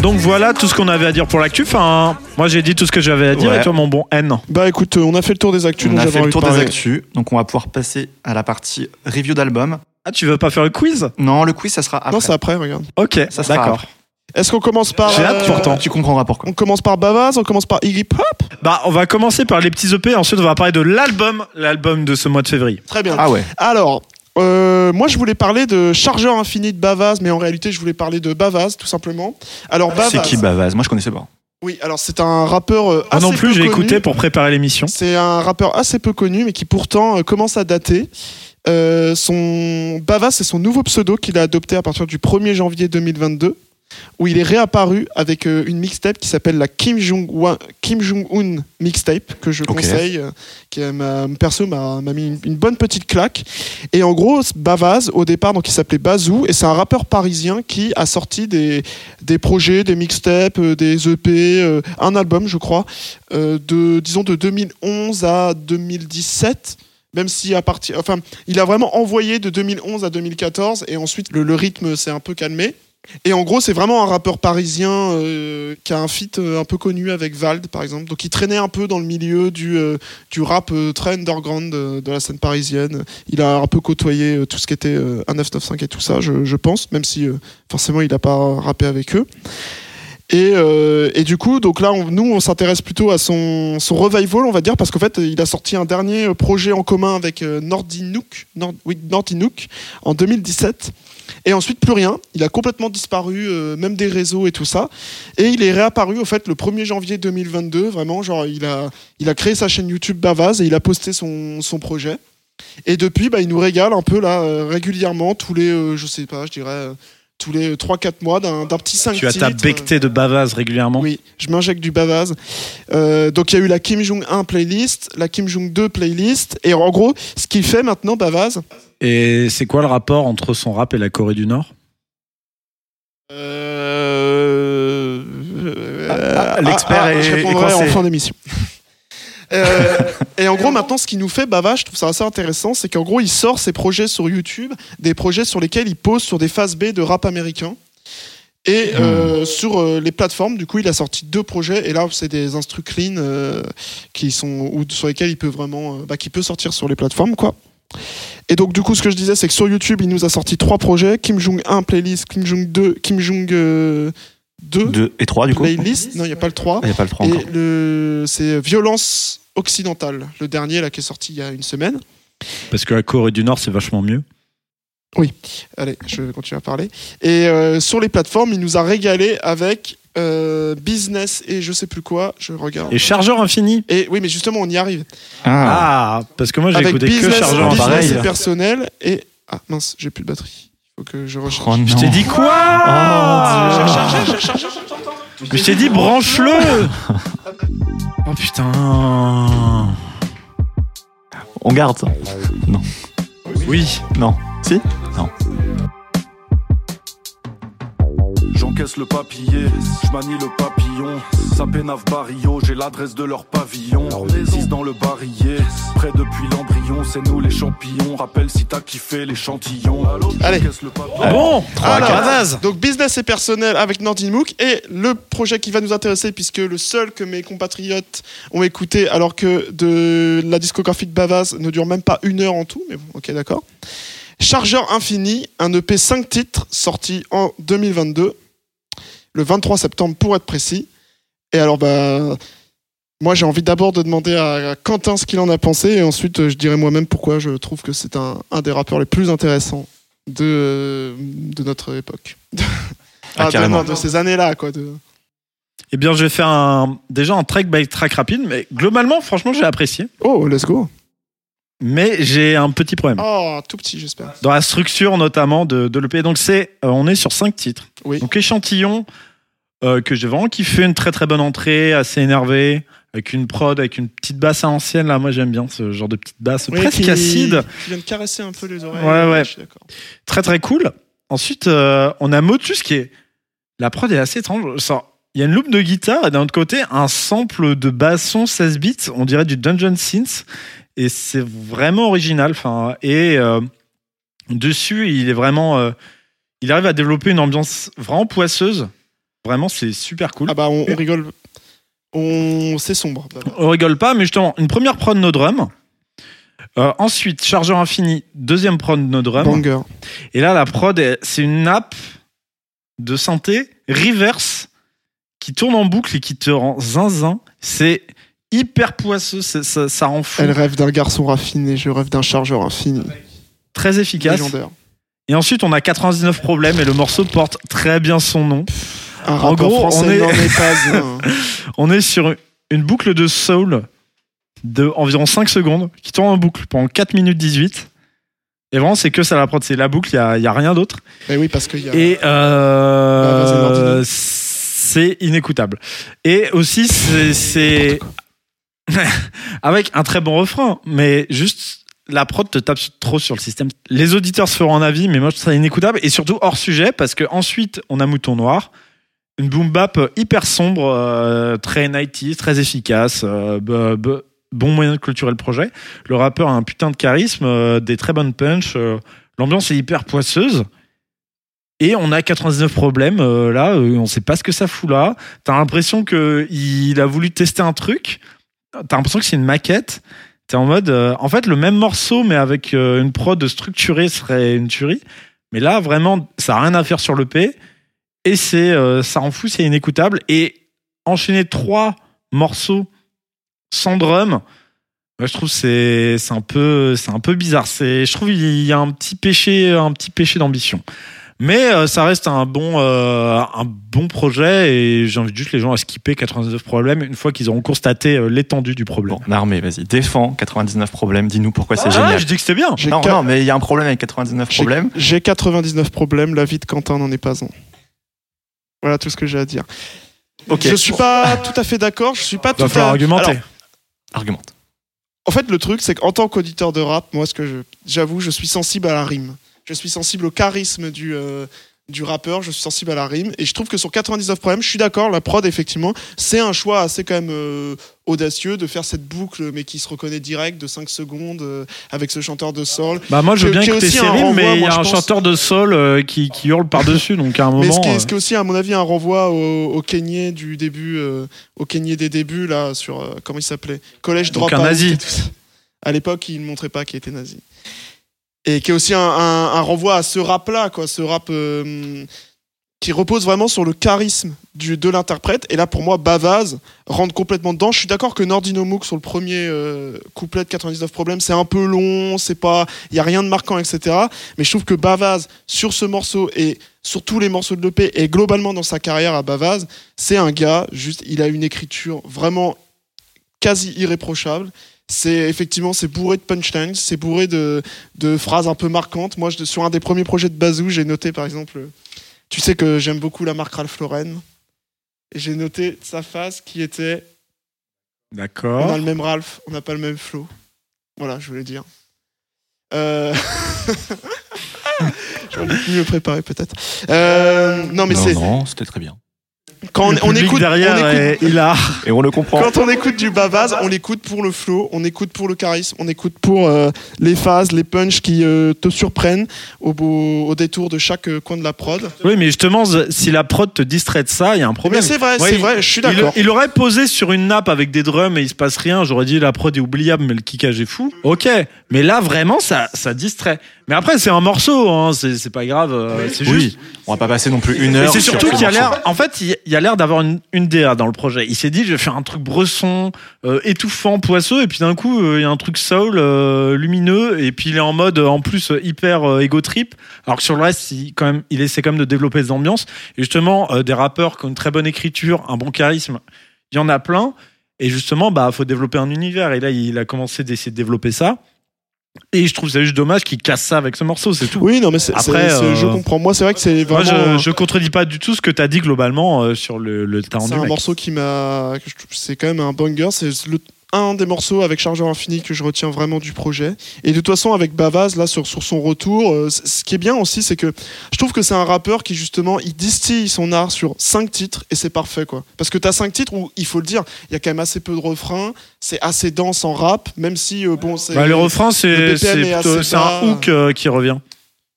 Donc voilà tout ce qu'on avait à dire pour l'actu. Enfin, moi j'ai dit tout ce que j'avais à dire Ouais. et toi mon bon N. Bah écoute, euh, on a fait le tour des actus. On a fait le tour de des actus, donc on va pouvoir passer à la partie review d'album. Ah tu veux pas faire le quiz? Non, le quiz ça sera après. Non, c'est après, regarde. Ok, Ça sera d'accord. après. Est-ce qu'on commence par. J'ai hâte euh, pourtant. Tu comprendras pourquoi. On commence par Bavaz, on commence par Iggy Pop? Bah on va commencer par les petits EP. Ensuite on va parler de l'album, l'album de ce mois de février. Très bien. Ah ouais. Alors, euh, moi je voulais parler de Chargeur Infini de Bavaz, mais en réalité je voulais parler de Bavaz tout simplement. Alors Bavaz. C'est qui Bavaz? Moi je connaissais pas. Oui, alors c'est un rappeur euh, Moi assez non plus peu j'ai connu. écouté pour préparer l'émission. C'est un rappeur assez peu connu, mais qui pourtant euh, commence à dater. Euh, son Bavaz, c'est son nouveau pseudo qu'il a adopté à partir du 1er janvier 2022, où il est réapparu avec euh, une mixtape qui s'appelle la Kim Jong-un mixtape, que je conseille, euh, qui m'a- perso m'a mis une, une bonne petite claque. Et en gros, Bavaz, au départ, donc il s'appelait Bazou, et c'est un rappeur parisien qui a sorti des, des projets, des mixtapes, euh, des EP, euh, un album, je crois, de disons de 2011 à 2017 même si à partir enfin il a vraiment envoyé de 2011 à 2014 et ensuite le, le rythme s'est un peu calmé Et en gros, c'est vraiment un rappeur parisien euh, qui a un feat euh, un peu connu avec Vald, par exemple. Donc, il traînait un peu dans le milieu du, euh, du rap très underground de, la scène parisienne. Il a un peu côtoyé tout ce qui était euh, 1995 et tout ça, je, pense, même si forcément il n'a pas rappé avec eux. Et, du coup, donc là, nous, on s'intéresse plutôt à son, revival, on va dire, parce qu'en fait, il a sorti un dernier projet en commun avec Nordinook, Nord, oui, Nordinook, en 2017. Et ensuite, plus rien. Il a complètement disparu, euh, même des réseaux et tout ça. Et il est réapparu, au fait, le 1er janvier 2022. Vraiment, genre, il a, il a créé sa chaîne YouTube Bavaz et il a posté son, son projet. Et depuis, bah, il nous régale un peu, là, euh, régulièrement, tous les, euh, je sais pas, je dirais, euh, tous les 3-4 mois, d'un petit 5 Tu as ta bectée de bavase régulièrement? Oui, je m'injecte du bavaz. Euh, donc il y a eu la Kim Jong 1 playlist, la Kim Jong 2 playlist, et en gros, ce qu'il fait maintenant, Bavaz, Et c'est quoi le rapport entre son rap et la Corée du Nord? Euh, Ah, l'expert ah, est- je est en fin d'émission. Euh, et en gros, maintenant, ce qu'il nous fait, Bavaz, je trouve ça assez intéressant, c'est qu'en gros, il sort ses projets sur YouTube, des projets sur lesquels il pose sur des phases B de rap américain. Et euh, sur euh, les plateformes, du coup, il a sorti deux projets. Et là, c'est des instrus clean euh, qui sont ou sur lesquels il peut vraiment, bah, qui peut sortir sur les plateformes, quoi. Et donc, du coup, ce que je disais, c'est que sur YouTube, il nous a sorti trois projets Kim Jong 1 playlist, Kim Jong 2, Kim Jong 2 2 et 3 du coup. playlist. Non, il n'y a pas le 3. Il n'y a pas le 3 encore. Et le, c'est Violence occidentale, le dernier là qui est sorti il y a une semaine. Parce que la Corée du Nord, c'est vachement mieux. Allez, je continue à parler. Et euh, sur les plateformes, il nous a régalé avec euh, Business et je sais plus quoi. Je regarde. Et Chargeur Infini Et oui, mais justement, on y arrive. Ah, parce que moi j'ai avec écouté que Business, Chargeur business Infini. pareil. et personnel. Et ah mince, j'ai plus de batterie. Faut que je recherche. Oh non. Je t'ai dit quoi Oh, Dieu. j'ai rechargé, j'entends. Mais je t'ai dit branche-le Oh putain On garde ça. Oui. Non. Si? J'encaisse le papier, je manie le papillon. Ça pénave Barrio, j'ai l'adresse de leur pavillon. Six dans le barillet, près depuis l'embryon. C'est nous les champions. Rappelle si t'as kiffé l'échantillon. Allez. Le papier. Ah bon Alors, Bavaz. donc business et personnel avec Nordinmook et le projet qui va nous intéresser puisque le seul que mes compatriotes ont écouté alors que de la discographie de Bavaz ne dure même pas une heure en tout, mais bon, ok d'accord. Chargeur Infini, un EP 5 titres sorti en 2022, le 23 septembre pour être précis. Et alors bah moi j'ai envie d'abord de demander à Quentin ce qu'il en a pensé et ensuite je dirai moi-même pourquoi je trouve que c'est un, un des rappeurs les plus intéressants de, de notre époque. Ah, de- carrément. de, ces années-là, quoi. De... Eh bien, je vais faire un, déjà un track by track rapide, mais globalement, franchement, j'ai apprécié. Oh, let's go. Mais j'ai un petit problème. Oh, tout petit, j'espère. Dans la structure, notamment, de, de l'EP. Donc, c'est, euh, on est sur cinq titres. Oui. Donc, échantillon, euh, que j'ai vraiment kiffé, une très très bonne entrée, assez énervé, avec une prod, avec une petite basse à l'ancienne. Là, moi, j'aime bien ce genre de petite basse, Oui, presque qui- acide. Qui vient de caresser un peu les oreilles. Ouais, ouais. Je suis d'accord. Très très cool. Ensuite, euh, on a Motus qui est. La prod est assez étrange. Il y a une loupe de guitare et d'un autre côté, un sample de basson 16 bits, on dirait du Dungeon Synth. Et c'est vraiment original. Enfin, et euh, dessus, il est vraiment. euh, il arrive à développer une ambiance vraiment poisseuse. Vraiment, c'est super cool. Ah bah, on, on rigole. On... C'est sombre. On rigole pas, mais justement, une première prod no drum. Euh, ensuite, chargeur infini, deuxième prod no drum. Banger. Et là, la prod, c'est une nappe de synthé reverse qui tourne en boucle et qui te rend zinzin. C'est hyper poisseux, ça, ça rend fou. Elle rêve d'un garçon raffiné, je rêve d'un chargeur infini. Très efficace. Légendaire. Et ensuite, on a 99 problèmes et le morceau porte très bien son nom. Un En gros, on est- pas. On est sur une boucle de soul de environ 5 secondes qui tourne en boucle pendant 4 minutes 18. Et vraiment, c'est que ça la prod, c'est la boucle, il n'y a, y a rien d'autre. Mais oui, parce qu'il y a. Et euh, Bah, c'est inécoutable. Et aussi, c'est avec un très bon refrain, mais juste la prod te tape trop sur le système. Les auditeurs se feront un avis, mais moi je trouve ça inécoutable et surtout hors sujet parce que ensuite on a Mouton Noir, une boom bap hyper sombre, euh, très 90 très efficace, euh, bon moyen de clôturer le projet. Le rappeur a un putain de charisme, euh, des très bonnes punch, euh, l'ambiance est hyper poisseuse. Et on a 99 problèmes là, on sait pas ce que ça fout là. T'as l'impression que il a voulu tester un truc. T'as l'impression que c'est une maquette. T'es en mode, euh, en fait, le même morceau mais avec euh, une prod structurée serait une tuerie. Mais là, vraiment, ça a rien à faire sur le P. Et c'est, euh, ça en fout, c'est inécoutable. Et enchaîner trois morceaux sans drum, ouais, je trouve c'est c'est un peu c'est un peu bizarre. C'est je trouve il y a un petit péché un petit péché d'ambition. Mais euh, ça reste un bon euh, un bon projet et j'invite juste les gens à skipper 99 problèmes une fois qu'ils auront constaté euh, l'étendue du problème. Bon, Narmé, vas-y, défends 99 problèmes, dis-nous pourquoi c'est Ah, génial. je dis que c'était bien. J'ai Non, non, mais il y a un problème avec 99 j'ai- problèmes. J'ai 99 problèmes, la vie de Quentin n'en est pas un. Voilà tout ce que j'ai à dire. Ok, Je suis pas tout à fait d'accord, je suis pas tout à falloir argumenter. Alors, argumente. En fait, le truc, c'est qu'en tant qu'auditeur de rap, moi, ce que je, j'avoue, je suis sensible à la rime. Je suis sensible au charisme du, euh, du rappeur, je suis sensible à la rime. Et je trouve que sur 99 problèmes, je suis d'accord, la prod, effectivement, c'est un choix assez quand même euh, audacieux de faire cette boucle, mais qui se reconnaît direct de 5 secondes euh, avec ce chanteur de soul. Bah moi je veux bien un rimes, renvoi, mais il y a un pense. chanteur de soul euh, qui, qui hurle par-dessus, donc à un moment. Mais ce qui, est, ce qui est aussi, à mon avis, un renvoi au, au Kenyé du début, au Kenyé des débuts, là, sur, comment il s'appelait? Collège Donc Dropout un nazi. À l'époque, il ne montrait pas qu'il était nazi. Et qui est aussi un, renvoi à ce rap-là, quoi, ce rap euh, qui repose vraiment sur le charisme de l'interprète. Et là, pour moi, Bavaz rentre complètement dedans. Je suis d'accord que Nordino Mook, sur le premier euh, couplet de 99 problèmes, c'est un peu long, c'est pas, il y a rien de marquant, etc. Mais je trouve que Bavaz, sur ce morceau et sur tous les morceaux de l'EP et globalement dans sa carrière à Bavaz, c'est un gars, juste, il a une écriture vraiment quasi irréprochable. C'est effectivement, c'est bourré de punchlines, c'est bourré de, de phrases un peu marquantes. Moi, je- sur un des premiers projets de Bazou, j'ai noté par exemple, tu sais que j'aime beaucoup la marque Ralph Lauren, et j'ai noté sa phrase qui était On a D'accord. le même Ralph, on n'a pas le même flow. Voilà, je voulais dire. Euh... J'aurais mieux préparer peut-être. Euh, non mais non, c'est non, c'était très bien. Quand on, Le on public écoute, derrière on écoute. Et on le comprend. quand on écoute du Bavaz, on l'écoute pour le flow, on écoute pour le charisme, on écoute pour euh, les phases, les punchs qui euh, te surprennent au, beau- au détour de chaque euh, coin de la prod. Oui, mais justement, si la prod te distrait de ça, il y a un Mais problème. c'est vrai, Ouais, c'est il- vrai, je suis Il, d'accord. il aurait posé sur une nappe avec des drums et il se passe rien. J'aurais dit la prod est oubliable, mais le kickage est fou. Ok, mais là vraiment ça, ça distrait. Mais après c'est un morceau, hein, c'est c'est pas grave. euh, c'est Oui, juste. on va pas passer non plus une Et heure. c'est sur surtout qu'il y a l'air, en fait, il y- a l'air d'avoir une, une DA dans le projet. Il s'est dit, je vais faire un truc bresson, euh, étouffant, poisseux, et puis d'un coup, euh, il y a un truc soul, euh, lumineux, et puis il est en mode, en plus, euh, hyper euh, ego trip. Alors que sur le reste, il, quand même, il essaie quand même de développer des ambiances. Et justement, euh, des rappeurs qui ont une très bonne écriture, un bon charisme, il y en a plein. Et justement, bah, faut développer un univers. Et là, il a commencé d'essayer de développer ça. Et je trouve ça juste dommage qu'il casse ça avec ce morceau, c'est tout. Oui, non, mais c'est, Après, c'est- euh, je comprends. Moi, c'est vrai que c'est Moi, vraiment. je, je contredis pas du tout ce que tu as dit globalement euh, sur le, le talent C'est un morceau qui m'a. je C'est quand même un banger. C'est le- un des morceaux avec Chargeur Infini que je retiens vraiment du projet. Et de toute façon, avec Bavaz, là, sur, sur son retour, euh, ce qui est bien aussi, c'est que je trouve que c'est un rappeur qui, justement, il distille son art sur cinq titres et c'est parfait, quoi. Parce que t'as cinq titres où, il faut le dire, il y a quand même assez peu de refrains, c'est assez dense en rap, même si, euh, bon, c'est. Bah, le refrain, c'est c'est plutôt- un hook euh, qui revient.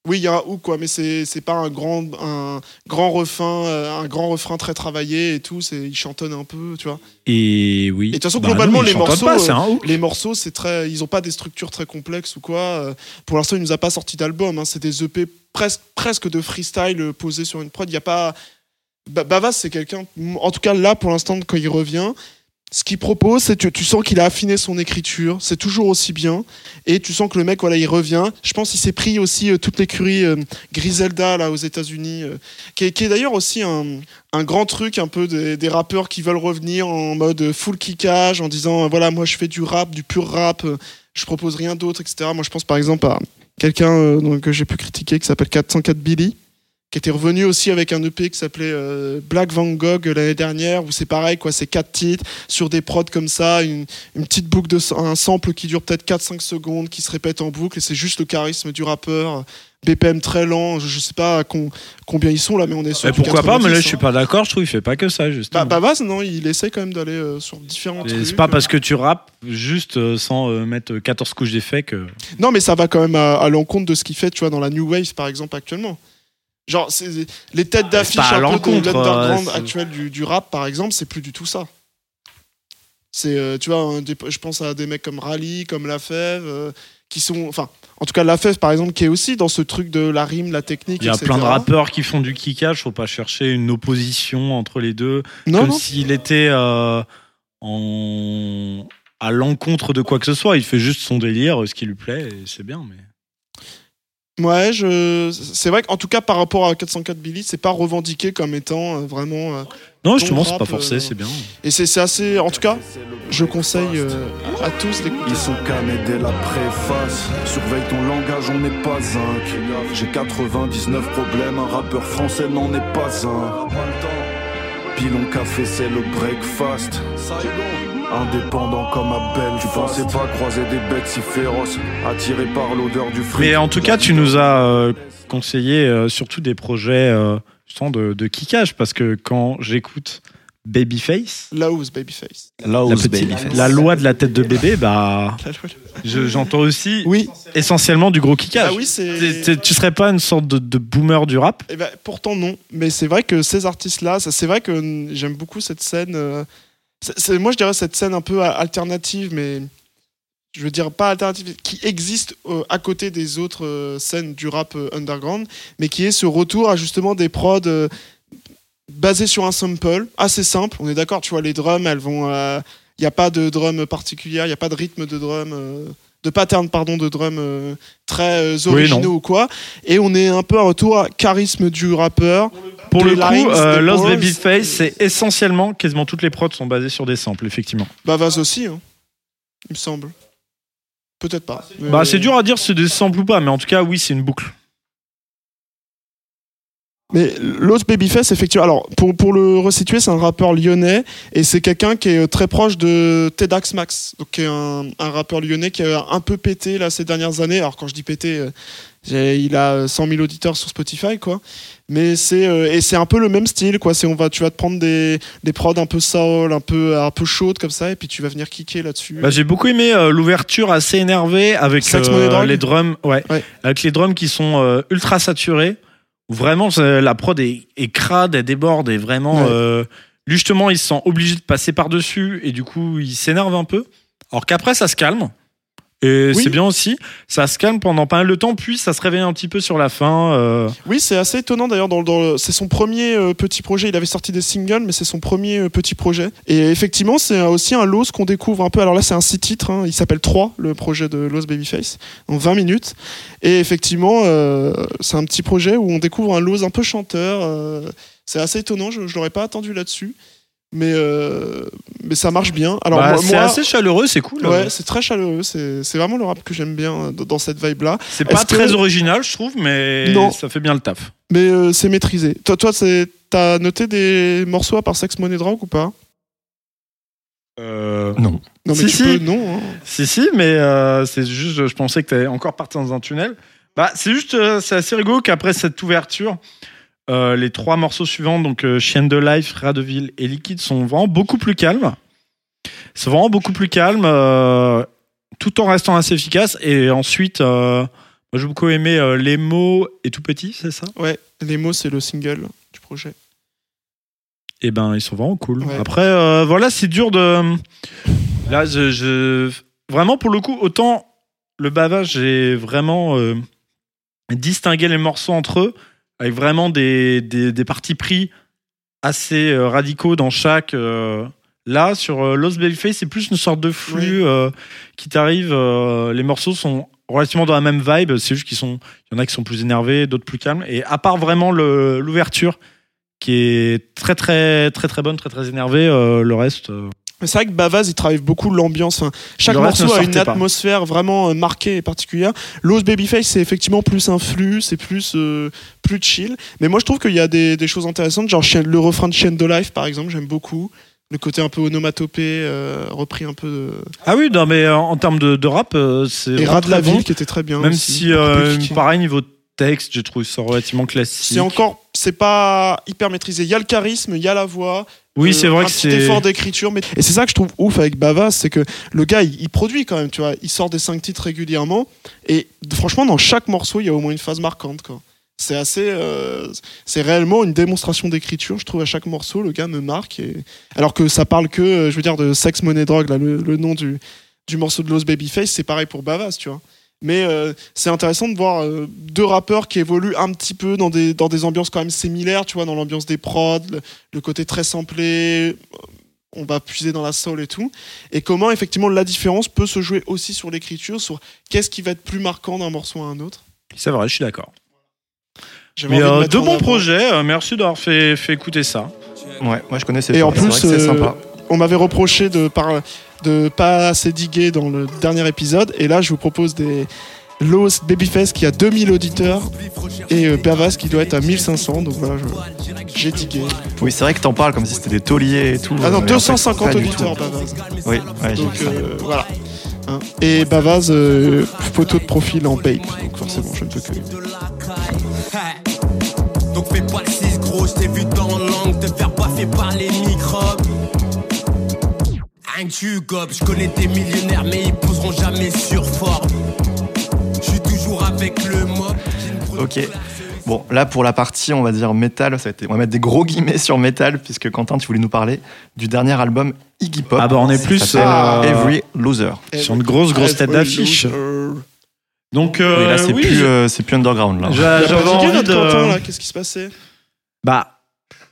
Oui, il y a un hook, quoi, mais c'est c'est pas un grand, un grand refrain, euh, un grand refrain très travaillé et tout. c'est- Il chantonne un peu, tu vois. Et oui. Et de toute façon, Bah globalement, non, les morceaux, pas, euh. Les morceaux, c'est très, ils ont pas des structures très complexes ou quoi. euh, Pour l'instant, il nous a pas sorti d'album. hein, C'est des EP presque, presque de freestyle posés sur une prod. Il y a pas. Ba- Bavas, c'est quelqu'un. En tout cas, là, pour l'instant, quand il revient, ce qu'il propose, c'est que tu sens qu'il a affiné son écriture. C'est toujours aussi bien. Et tu sens que le mec, voilà, il revient. Je pense qu'il s'est pris aussi euh, toute l'écurie euh, Griselda là aux États-Unis, euh, qui est, d'ailleurs aussi un, un grand truc un peu des, des rappeurs qui veulent revenir en mode full kickage, en disant voilà, moi je fais du rap, du pur rap, je propose rien d'autre, etc. Moi je pense par exemple à quelqu'un que j'ai pu critiquer qui s'appelle 404 Billy qui était revenu aussi avec un EP qui s'appelait euh, Black Van Gogh euh, l'année dernière où c'est pareil quoi c'est quatre titres sur des prods comme ça une, une petite boucle de un sample qui dure peut-être 4-5 secondes qui se répète en boucle et c'est juste le charisme du rappeur BPM très lent je, sais pas con- combien ils sont là mais on est sur du pourquoi pas, mais là 90, je suis hein. pas d'accord, je trouve qu'il fait pas que ça, justement. bah, Bavaz, non, il essaie quand même d'aller euh, sur différents c'est pas parce que tu rappes juste euh, sans euh, mettre 14 couches d'effets que. Non, mais ça va quand même à, à l'encontre de ce qu'il fait, tu vois, dans la New Wave, par exemple, actuellement. Genre, c'est- les têtes d'affiche un peu de l'underground euh, actuel du, du rap, par exemple, c'est plus du tout ça. C'est, euh, tu vois, des- je pense à des mecs comme Rally, comme Lafèvre, euh, qui sont, enfin, en tout cas Lafèvre par exemple, qui est aussi dans ce truc de la rime, la technique, Il y a etc. plein de rappeurs qui font du kickage, faut pas chercher une opposition entre les deux. Non, comme s'il était euh, en... à l'encontre de quoi que ce soit. Il fait juste son délire, ce qui lui plaît, et c'est bien. Mais... Ouais, je... c'est vrai qu'en tout cas par rapport à 404 Billy, c'est pas revendiqué comme étant euh, vraiment. euh, Non, justement, c'est pas forcé, euh, c'est bien. Et c'est c'est assez. En tout cas, je conseille euh, à tous d'écouter. Ils sont canés dès la préface. Surveille ton langage, on n'est pas un. J'ai 99 problèmes, un rappeur français n'en est pas un. Pilon café, c'est le breakfast. Indépendant comme Abel, tu pensais pas croiser des bêtes si féroces, attirés par l'odeur du fruit. Mais en tout cas, tu nous as euh, conseillé euh, surtout des projets euh, de, de kickage, parce que quand j'écoute Babyface, Laos Babyface. la, petite- la loi de la tête de bébé, bah, loi- je- j'entends aussi Oui. essentiellement du gros kickage. Ah oui, tu serais pas une sorte de, de boomer du rap? Eh ben, pourtant non, mais c'est vrai que ces artistes-là, c'est vrai que j'aime beaucoup cette scène. euh, moi, je dirais cette scène un peu alternative, mais je veux dire pas alternative, qui existe euh, à côté des autres euh, scènes du rap euh, underground, mais qui est ce retour à justement des prods basés sur un sample assez simple. On est d'accord, tu vois, les drums, elles vont, il n'y a pas de drum particulière, il n'y a pas de rythme de drum. De pattern pardon de drum euh, très euh, originaux ou quoi et on est un peu un retour à charisme du rappeur Pour le coup, euh, des Lost. Babyface, c'est essentiellement, quasiment toutes les prods sont basées sur des samples, effectivement. Bah Vaz aussi, hein, il me semble. Peut-être pas. mais- Bah, c'est dur à dire si c'est des samples ou pas, mais en tout cas, oui, c'est une boucle. Mais Lost Babyface, effectivement, alors pour, pour le resituer, c'est un rappeur lyonnais et c'est quelqu'un qui est très proche de Tedax Max, donc qui est un, un rappeur lyonnais qui a un peu pété là ces dernières années. Alors quand je dis pété, euh, il a 100 000 auditeurs sur Spotify, quoi. Mais c'est euh, et c'est un peu le même style, quoi. C'est on va, tu vas te prendre des, des prods un peu soul, un peu un peu chaudes comme ça, et puis tu vas venir kicker là-dessus. Bah, j'ai beaucoup aimé euh, l'ouverture assez énervée avec euh, les drums, ouais, Ouais. avec les drums qui sont euh, ultra saturés. Où Vraiment, la prod est, est crade, elle déborde et vraiment, Ouais. euh, lui, justement, il se sent obligé de passer par dessus et du coup, il s'énerve un peu. Alors qu'après, ça se calme. Et Oui. c'est bien aussi, ça se calme pendant pas mal de temps, puis ça se réveille un petit peu sur la fin. euh, Oui, c'est assez étonnant d'ailleurs. Dans, dans le- c'est son premier euh, petit projet. Il avait sorti des singles, mais c'est son premier euh, petit projet. Et effectivement, c'est aussi un Lost qu'on découvre un peu. Alors là, c'est un six titres. hein. Il s'appelle 3, le projet de Lost Babyface, en 20 minutes. Et effectivement, euh, c'est un petit projet où on découvre un Lost un peu chanteur. euh, c'est assez étonnant. Je, je l'aurais pas attendu là-dessus. Mais, euh, mais ça marche bien. Alors bah, c'est assez chaleureux, c'est cool. Ouais, c'est très chaleureux. C'est c'est vraiment le rap que j'aime bien euh, dans cette vibe-là. c'est pas que- très original, je trouve, mais Non. ça fait bien le taf. Mais euh, c'est maîtrisé. Toi, toi c'est- t'as noté des morceaux à part Sex Money Drug ou pas? Euh, Non. Non, mais Si, tu si. peux, non. hein. Si, si, mais euh, c'est juste, je pensais que tu encore parti dans un tunnel. Bah, c'est juste, euh, c'est assez rigolo qu'après cette ouverture, euh, les trois morceaux suivants, donc euh, Chienne de Life, Radeville et Liquide, sont vraiment beaucoup plus calmes. C'est vraiment beaucoup plus calme, euh, tout en restant assez efficace. Et ensuite, euh, moi, j'ai beaucoup aimé Les mots et Tout Petit, c'est ça? Ouais, les mots, c'est le single du projet. Et ben, ils sont vraiment cool. Ouais. Après, voilà, c'est dur de. Là, je, je- Vraiment, pour le coup, autant le bavage, j'ai vraiment distingué les morceaux entre eux, avec vraiment des, des, des partis pris assez euh, radicaux dans chaque. euh, Là, sur euh, Lost Babyface, c'est plus une sorte de flux euh, qui t'arrive. euh, les morceaux sont relativement dans la même vibe. C'est juste qu'ils sont. Il y en a qui sont plus énervés, d'autres plus calmes. Et à part vraiment l'ouverture, qui est très très très très bonne, très très énervée, euh, le reste. C'est vrai que Bavaz, il travaille beaucoup l'ambiance. Enfin, chaque morceau a une pas. atmosphère vraiment euh, marquée et particulière. Lost Babyface, c'est effectivement plus un flux, c'est plus, euh, plus chill. Mais moi, je trouve qu'il y a des, des choses intéressantes, genre le refrain de Chain de Life, par exemple, j'aime beaucoup. Le côté un peu onomatopée, euh, repris un peu de... Ah oui, non, mais en termes de, de rap, c'est Et Rat de la ville, qui était très bien. Même aussi, si, euh, pareil, niveau texte, j'ai trouvé ça relativement classique. C'est encore, c'est pas hyper maîtrisé. Il y a le charisme, il y a la voix. Oui, c'est vrai un que petit c'est. effort d'écriture. Mais... Et c'est ça que je trouve ouf avec Bavas, c'est que le gars, il, il produit quand même, tu vois. Il sort des cinq titres régulièrement. Et franchement, dans chaque morceau, il y a au moins une phase marquante, quoi. c'est assez, euh, c'est réellement une démonstration d'écriture. Je trouve à chaque morceau, le gars me marque. Et... Alors que ça parle que, euh, je veux dire, de sexe, monnaie, drogue. Là, le, le nom du, du morceau de Los Babyface, c'est pareil pour Bavas, tu vois. Mais euh, c'est intéressant de voir euh, deux rappeurs qui évoluent un petit peu dans des, dans des ambiances quand même similaires, tu vois, dans l'ambiance des prods, le, le côté très samplé, on va puiser dans la soul et tout. Et comment, effectivement, la différence peut se jouer aussi sur l'écriture, sur qu'est-ce qui va être plus marquant d'un morceau à un autre. C'est vrai, je suis d'accord. Mais de euh, de bons projets. euh, merci d'avoir fait, fait écouter ça. Ouais, moi je connaissais Et pas. en plus, que c'est euh, sympa. on m'avait reproché de par de pas assez diguer dans le dernier épisode et là je vous propose des Los Babyface qui a 2000 auditeurs et euh, Bavas qui doit être à 1500 donc voilà je- j'ai digué Oui, c'est vrai que t'en parles comme si c'était des tauliers et tout. ah non mais en fait, 250 pas du auditeurs tout. Bavas Oui, ouais, j'ai donc vu ça. euh, voilà Hein. et Bavas euh, photo de profil en babe donc forcément je ne peux que Donc fais pas le 6 gros, je t'ai vu dans l'angle te faire baffer par les microbes. Je connais des millionnaires mais ils poseront jamais sur forme. Je suis toujours avec le mob. Ok. Bon, là pour la partie, on va dire métal, ça a été... on va mettre des gros guillemets sur métal, puisque Quentin, tu voulais nous parler du dernier album Iggy Pop. Ah bah, on est plus, s'appelle euh, Every Loser. Sur une grosse, grosse tête d'affiche. Donc, oui, euh, là c'est oui, plus, je- euh, c'est plus underground là. j'avais envie notre de. Quentin, là qu'est-ce qui se passait? Bah,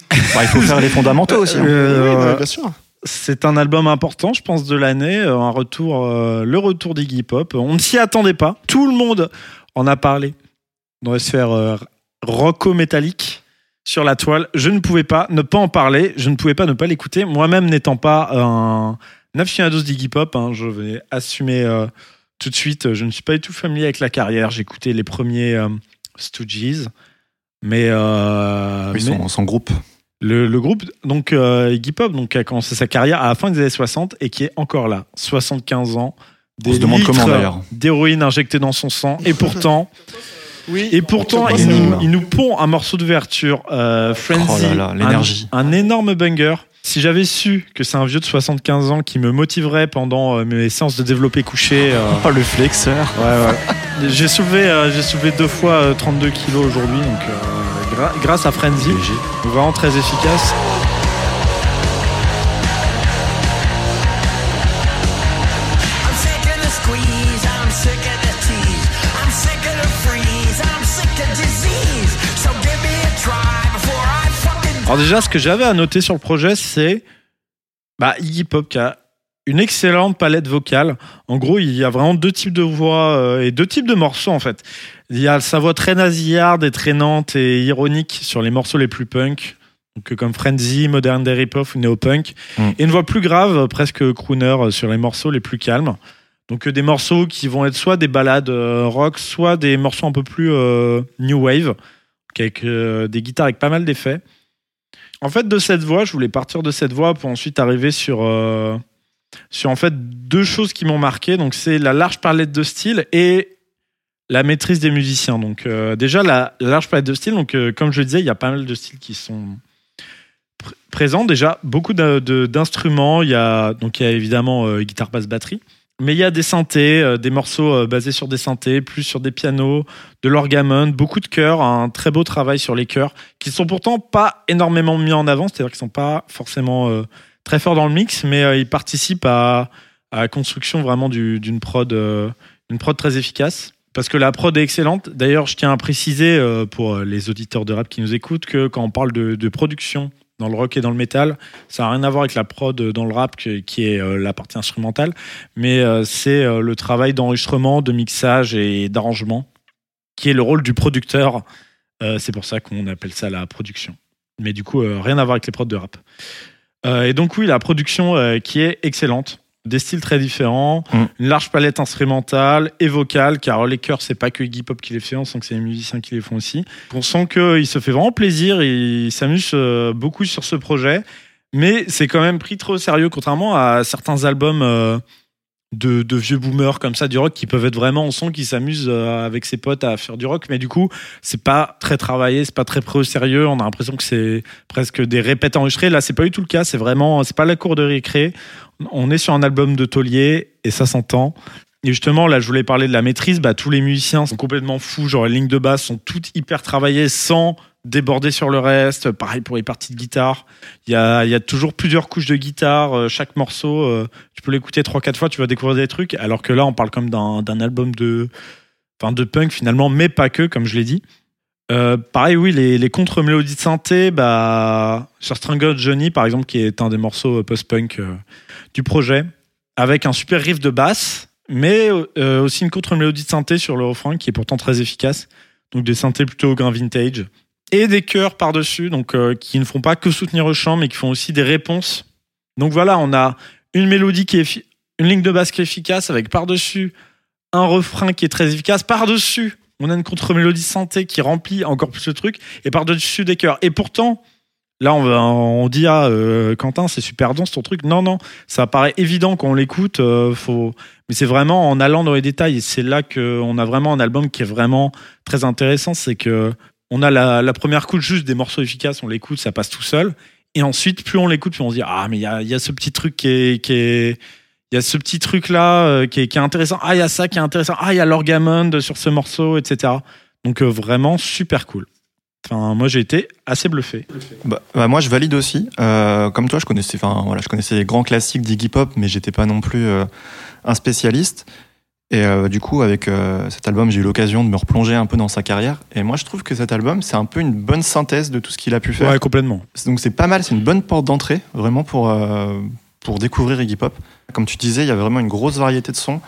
Bah, il faut faire les fondamentaux aussi. hein. euh, oui, non, mais bien sûr C'est un album important, je pense, de l'année. euh, Un retour, euh, le retour d'Iggy Pop. On ne s'y attendait pas. Tout le monde en a parlé dans les sphères euh, rocco-métalliques sur la toile. Je ne pouvais pas ne pas en parler. Je ne pouvais pas ne pas l'écouter. Moi-même n'étant pas un aficionado d'Iggy Pop, hein, je vais assumer euh, tout de suite. Je ne suis pas du tout familier avec la carrière. J'ai écouté les premiers Stooges. Mais, Oui, mais- son, son groupe. Le, le groupe, donc euh, Iggy Pop, donc, a commencé sa carrière à la fin des années 60 et qui est encore là, 75 ans. On se demande comment, d'ailleurs. D'héroïne injectée dans son sang. Et pourtant, oui et pourtant il, nous, il nous pond un morceau d'ouverture, euh, Frenzy. Oh là là, l'énergie. Un, un énorme banger. Si j'avais su que c'est un vieux de 75 ans qui me motiverait pendant euh, mes séances de développé couché. euh, Oh, le flexeur. Ouais, ouais. J'ai soulevé, euh, j'ai soulevé deux fois euh, 32 kilos aujourd'hui, donc euh, gra- grâce à Frenzy, vraiment très efficace. Alors déjà, ce que j'avais à noter sur le projet, c'est bah, Iggy Pop qui a une excellente palette vocale. En gros, il y a vraiment deux types de voix euh, et deux types de morceaux en fait. Il y a sa voix très nasillarde et traînante et ironique sur les morceaux les plus punk, donc, comme Frenzy, Modern Day Ripoff ou Neopunk, Mm. et une voix plus grave, presque crooner, euh, sur les morceaux les plus calmes. Donc euh, des morceaux qui vont être soit des ballades rock, soit des morceaux un peu plus euh, new wave, avec euh, des guitares avec pas mal d'effets. En fait, de cette voix, je voulais partir de cette voix pour ensuite arriver sur, euh, sur en fait deux choses qui m'ont marqué. Donc, c'est la large palette de style et la maîtrise des musiciens. Donc, euh, déjà, la, la large palette de style. Donc, euh, comme je le disais, il y a pas mal de styles qui sont pr- présents. Déjà, beaucoup d'instruments. Il y a donc évidemment euh, guitare, basse, batterie. Mais il y a des synthés, des morceaux basés sur des synthés, plus sur des pianos, de l'orgamon, beaucoup de chœurs, un très beau travail sur les chœurs, qui sont pourtant pas énormément mis en avant, c'est-à-dire qu'ils sont pas forcément très forts dans le mix, mais euh, ils participent à, la construction vraiment du- d'une prod, euh, une prod très efficace. Parce que la prod est excellente. D'ailleurs, je tiens à préciser euh, pour les auditeurs de rap qui nous écoutent que quand on parle de, production dans le rock et dans le métal, ça n'a rien à voir avec la prod dans le rap qui est la partie instrumentale, mais c'est le travail d'enregistrement, de mixage et d'arrangement qui est le rôle du producteur. C'est pour ça qu'on appelle ça la production. Mais du coup, rien à voir avec les prods de rap. Euh, et donc oui, la production euh, qui est excellente. Des styles très différents, Mm. une large palette instrumentale et vocale, car les chœurs, c'est pas que Iggy Pop qui les fait, on sent que c'est les musiciens qui les font aussi. On sent qu'il se fait vraiment plaisir, il s'amuse euh, beaucoup sur ce projet, mais c'est quand même pris trop au sérieux, contrairement à certains albums euh, de, vieux boomers comme ça du rock qui peuvent être vraiment on sent qu'ils s'amusent euh, avec ses potes à faire du rock. Mais du coup c'est pas très travaillé c'est pas très pris au sérieux. On a l'impression que c'est presque des répètes enregistrées. Là c'est pas du tout le cas. C'est vraiment c'est pas la cour de récré. On est sur un album de taulier et ça s'entend. Et justement, là, je voulais parler de la maîtrise. Bah, tous les musiciens sont complètement fous. Genre, les lignes de basse sont toutes hyper travaillées sans déborder sur le reste. Pareil pour les parties de guitare. Il y a, toujours plusieurs couches de guitare. Euh, chaque morceau, euh, tu peux l'écouter trois, quatre fois, tu vas découvrir des trucs. Alors que là, on parle comme d'un album de, de punk finalement, mais pas que, comme je l'ai dit. Euh, pareil, oui, les, contre-mélodies de synthé, bah, sur Strangled Johnny, par exemple, qui est un des morceaux post-punk du projet, avec un super riff de basse, mais aussi une contre-mélodie de synthé sur le refrain, qui est pourtant très efficace. Donc des synthés plutôt au grain vintage. Et des chœurs par-dessus, donc euh, qui ne font pas que soutenir le chant, mais qui font aussi des réponses. Donc voilà, on a une mélodie qui est une ligne de basse qui est efficace, avec par-dessus un refrain qui est très efficace, par-dessus on a une contre-mélodie synthé qui remplit encore plus le truc, et par-dessus des chœurs. Et pourtant, là, on, dit, ah, euh, Quentin, c'est super dense ton truc. Non, non, ça paraît évident quand on l'écoute, euh, mais c'est vraiment en allant dans les détails. Et c'est là qu'on a vraiment un album qui est vraiment très intéressant. C'est que on a la, première couche juste des morceaux efficaces, on l'écoute, ça passe tout seul. Et ensuite, plus on l'écoute, plus on se dit, ah, mais il y a, y a ce petit truc qui est. Il y a ce petit truc là qui, est, qui est intéressant. Ah, il y a ça qui est intéressant. Ah, il y a l'orgamond sur ce morceau, etc. Donc euh, vraiment super cool. Enfin, moi j'ai été assez bluffé. Bah, bah, moi, je valide aussi. Euh, comme toi, je connaissais, voilà, je connaissais les grands classiques d'Iggy Pop, mais j'étais pas non plus euh, un spécialiste. Et euh, du coup, avec euh, cet album, j'ai eu l'occasion de me replonger un peu dans sa carrière. Et moi, je trouve que cet album, c'est un peu une bonne synthèse de tout ce qu'il a pu faire. Ouais, complètement. Donc c'est pas mal, c'est une bonne porte d'entrée, vraiment pour euh, pour découvrir Iggy Pop. Comme tu disais, il y a vraiment une grosse variété de sons.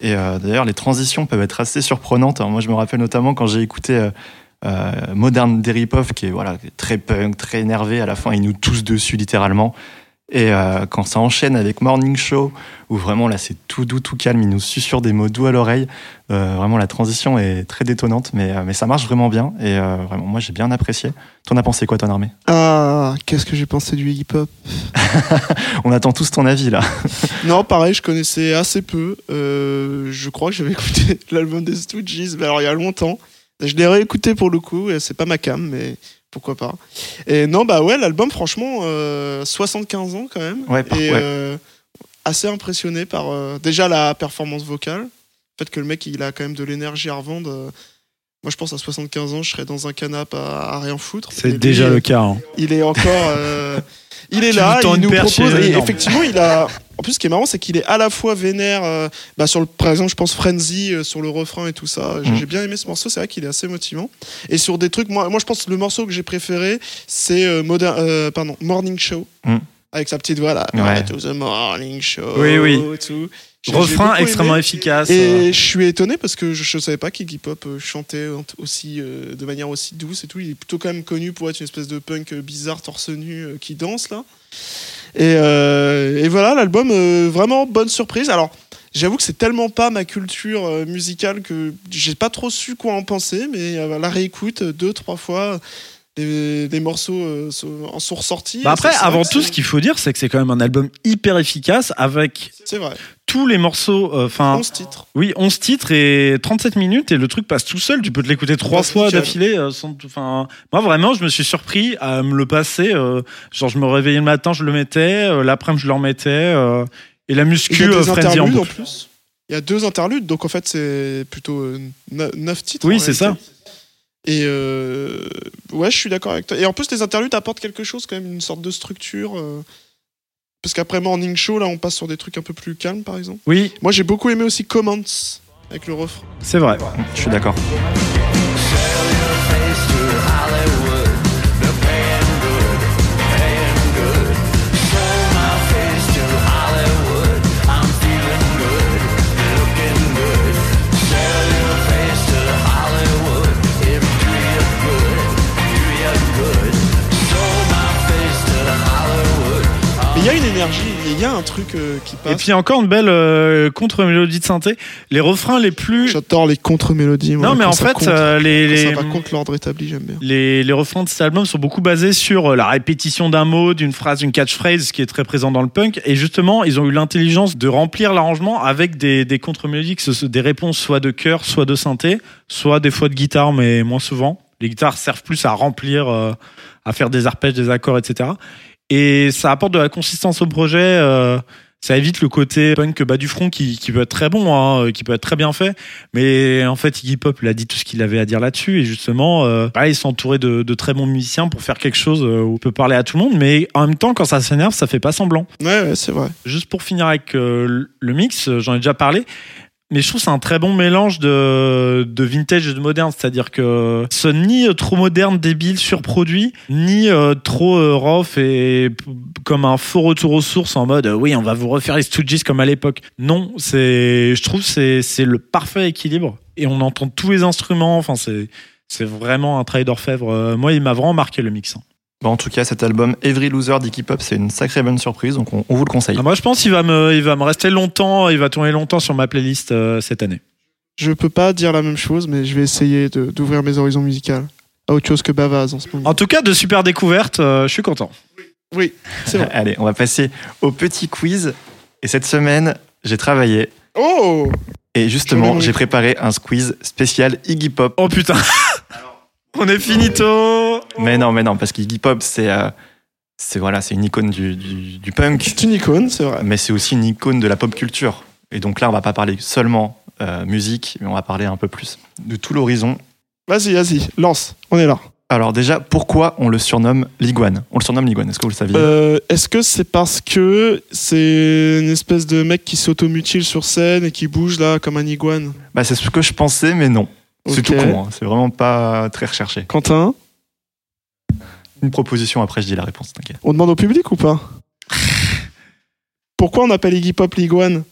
Et d'ailleurs, les transitions peuvent être assez surprenantes. Alors, moi, je me rappelle notamment quand j'ai écouté Modern Deripov, qui est voilà, très punk, très énervé. À la fin, il nous tousse dessus littéralement. Et euh, quand ça enchaîne avec Morning Show, où vraiment là c'est tout doux, tout calme, il nous susurre des mots doux à l'oreille. Euh, vraiment la transition est très détonnante, mais, euh, mais ça marche vraiment bien. Et vraiment, moi j'ai bien apprécié. T'en as pensé quoi, ton armée? Ah, qu'est-ce que j'ai pensé du Pop? On attend tous ton avis là. Non, pareil, je connaissais assez peu. Je crois que j'avais écouté l'album des Stooges, mais alors il y a longtemps. Je l'ai réécouté pour le coup, et c'est pas ma cam, mais pourquoi pas. Et non, bah ouais, l'album, franchement, euh, 75 ans quand même. Ouais, par- et ouais. euh, assez impressionné par euh, déjà la performance vocale. Le fait que le mec, il a quand même de l'énergie à revendre. Moi, je pense à 75 ans, je serais dans un canapé à, à rien foutre. C'est déjà le cas. hein. il est encore. euh, il est Tu là, il nous propose. Et effectivement, il a. En plus, ce qui est marrant, c'est qu'il est à la fois vénère. euh, bah, sur le, par exemple, je pense Frenzy euh, sur le refrain et tout ça. J'ai Mm. j'ai bien aimé ce morceau. C'est vrai qu'il est assez motivant. Et sur des trucs, moi, moi je pense que le morceau que j'ai préféré, c'est euh, euh, pardon, Morning Show. Mm. Avec sa petite voix là. Ouais. To the morning show. Oui, oui. tout. Refrain extrêmement aimé. efficace. euh. Et je suis étonné parce que je ne savais pas qu'Iggy Pop euh, chantait aussi euh, de manière aussi douce et tout. Il est plutôt quand même connu pour être une espèce de punk euh, bizarre torse nu euh, qui danse là. Et, euh, et voilà l'album euh, vraiment bonne surprise. Alors j'avoue que c'est tellement pas ma culture euh, musicale que j'ai pas trop su quoi en penser, mais euh, la réécoute euh, deux trois fois. Les, les morceaux euh, en sont ressortis. Bah après, avant tout, ce qu'il faut dire, c'est que c'est quand même un album hyper efficace avec vrai. tous les morceaux. euh, Enfin, 11 titres. oui, 11 titres et 37 minutes et le truc passe tout seul. Tu peux te l'écouter trois fois d'affilée. euh, Enfin, moi vraiment, je me suis surpris à me le passer. euh, genre, je me réveillais le matin, je le mettais. euh, L'après-midi, je le remettais. et la Il y muscu, a des Frenzy en interludes en plus. Il y a deux interludes, donc en fait c'est plutôt euh, ne- neuf titres. Oui, c'est réalité. Et euh, ouais, je suis d'accord avec toi. Et en plus, les interludes apportent quelque chose, quand même, une sorte de structure. euh, Parce qu'après Morning Show, là, on passe sur des trucs un peu plus calmes, par exemple. Oui, Moi, j'ai beaucoup aimé aussi Comments avec le refrain. c'est vrai. Je suis d'accord. Truc euh, qui passe. Et puis encore une belle euh, contre-mélodie de synthé. Les refrains les plus. J'adore les contre-mélodies. moi, Non, mais en fait, compte. euh, les, les, ça va contre l'ordre établi, j'aime bien. les, les refrains de cet album sont beaucoup basés sur la répétition d'un mot, d'une phrase, d'une catchphrase, qui est très présent dans le punk. Et justement, ils ont eu l'intelligence de remplir l'arrangement avec des, des contre-mélodies, que ce soit des réponses soit de chœur, soit de synthé, soit des fois de guitare, mais moins souvent. Les guitares servent plus à remplir, euh, à faire des arpèges, des accords, etc. Et ça apporte de la consistance au projet. euh, ça évite le côté punk bas du front qui, qui peut être très bon, hein, qui peut être très bien fait. Mais en fait, Iggy Pop, il a dit tout ce qu'il avait à dire là-dessus. Et justement, euh, bah, il s'est entouré de, de très bons musiciens pour faire quelque chose euh, où on peut parler à tout le monde. Mais en même temps, quand ça s'énerve, ça fait pas semblant. Ouais, ouais, c'est vrai. Juste pour finir avec euh, le mix, euh, j'en ai déjà parlé. Mais je trouve c'est un très bon mélange de, de vintage et de moderne. C'est-à-dire que ce ni euh, trop moderne, débile, surproduit, ni euh, trop euh, rough et comme un faux retour aux sources en mode oui, on va vous refaire les Stooges comme à l'époque. Non, c'est, je trouve c'est, c'est le parfait équilibre. Et on entend tous les instruments. Enfin, c'est, c'est vraiment un travail d'orfèvre. Moi, il m'a vraiment marqué le mix. Bon, en tout cas, cet album Every Loser d'Iggy Pop, c'est une sacrée bonne surprise, donc on, on vous le conseille. Ah, moi, je pense qu'il va me, il va me rester longtemps, il va tourner longtemps sur ma playlist euh, cette année. Je peux pas dire la même chose, mais je vais essayer d'ouvrir mes horizons musicaux à autre chose que Bavaz en ce moment. En tout cas, de super découvertes, euh, je suis content. Oui, c'est vrai. Allez, on va passer au petit quiz. Et cette semaine, j'ai travaillé. Oh Et justement, j'ai préparé un squeeze spécial Iggy Pop. Oh putain On est finito Mais non, mais non, parce qu'Iggy Pop, c'est euh, c'est voilà, c'est une icône du, du, du punk, C'est une icône, c'est vrai. mais c'est aussi une icône de la pop culture. Et donc là, on va pas parler seulement euh, musique, mais on va parler un peu plus de tout l'horizon. Vas-y, vas-y, lance, on est là. Alors déjà, pourquoi on le surnomme l'iguane On le surnomme l'iguane, est-ce que vous le saviez? Euh, Est-ce que c'est parce que c'est une espèce de mec qui s'automutile sur scène et qui bouge là comme un iguane? Bah c'est ce que je pensais, mais non. C'est tout con, hein. c'est vraiment pas très recherché. Quentin, Une proposition, après je dis la réponse, t'inquiète. on demande au public ou pas? Pourquoi on appelle Iggy Pop l'iguane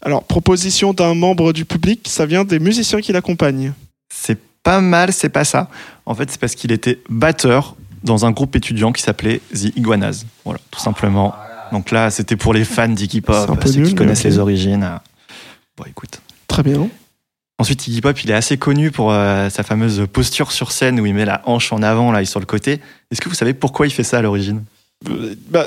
Alors, proposition d'un membre du public, ça vient des musiciens qui l'accompagnent. C'est pas mal, c'est pas ça. En fait, c'est parce qu'il était batteur dans un groupe étudiant qui s'appelait The Iguanas. Voilà, tout simplement. Donc là, c'était pour les fans d'Iggy Pop, ceux nul, qui connaissent les origines. Bon, écoute. Très bien. Ensuite, Iggy Pop, il est assez connu pour euh, sa fameuse posture sur scène où il met la hanche en avant là et sur le côté. Est-ce que vous savez pourquoi il fait ça à l'origine? Euh, bah,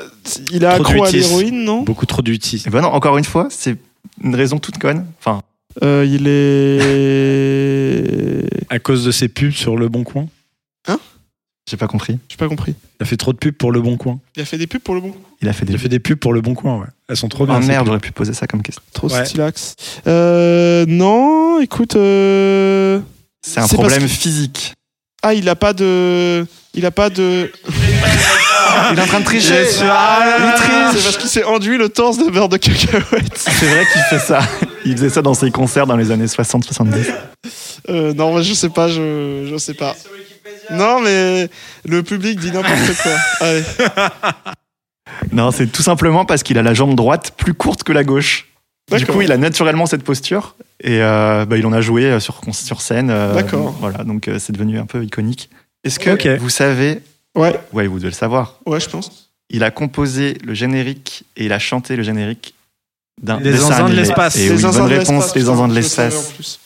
il est Trop accro à l'héroïne, non? Beaucoup trop d'utis. Eh ben non, encore une fois, c'est une raison toute conne. Enfin, Euh, Il est. À cause de ses pubs sur Le Bon Coin? J'ai pas compris. J'ai pas compris. Il a fait trop de pubs pour Le Bon Coin. Il a fait des pubs pour le bon. Il a fait des. Il a fait des pubs pour Le Bon Coin, ouais. Elles sont trop bien. Ah merde, j'aurais pu poser ça comme question. Trop Ouais. stylax. Euh, non, écoute. euh, C'est un problème que- physique. Ah, il a pas de. Il a pas de. Il est en train de tricher. C'est parce qu'il s'est enduit le torse de beurre de cacahuète. C'est vrai qu'il fait ça. Il faisait ça dans ses concerts dans les années 60-70. Euh, non, moi, je sais pas, je, je sais pas. Non, mais le public dit n'importe quoi. Allez. Non, c'est tout simplement parce qu'il a la jambe droite plus courte que la gauche. Du D'accord. coup, il a naturellement cette posture et euh, bah, il en a joué euh, sur, sur scène. euh, D'accord. Voilà, donc euh, c'est devenu un peu iconique. Est-ce que vous savez Ouais, Ouais, vous devez le savoir. ouais, je pense. Il a composé le générique et il a chanté le générique d'un Les Zinzins de l'espace. Et Les oui, zinzins bonne de réponse, l'espace, les zinzins de l'espace.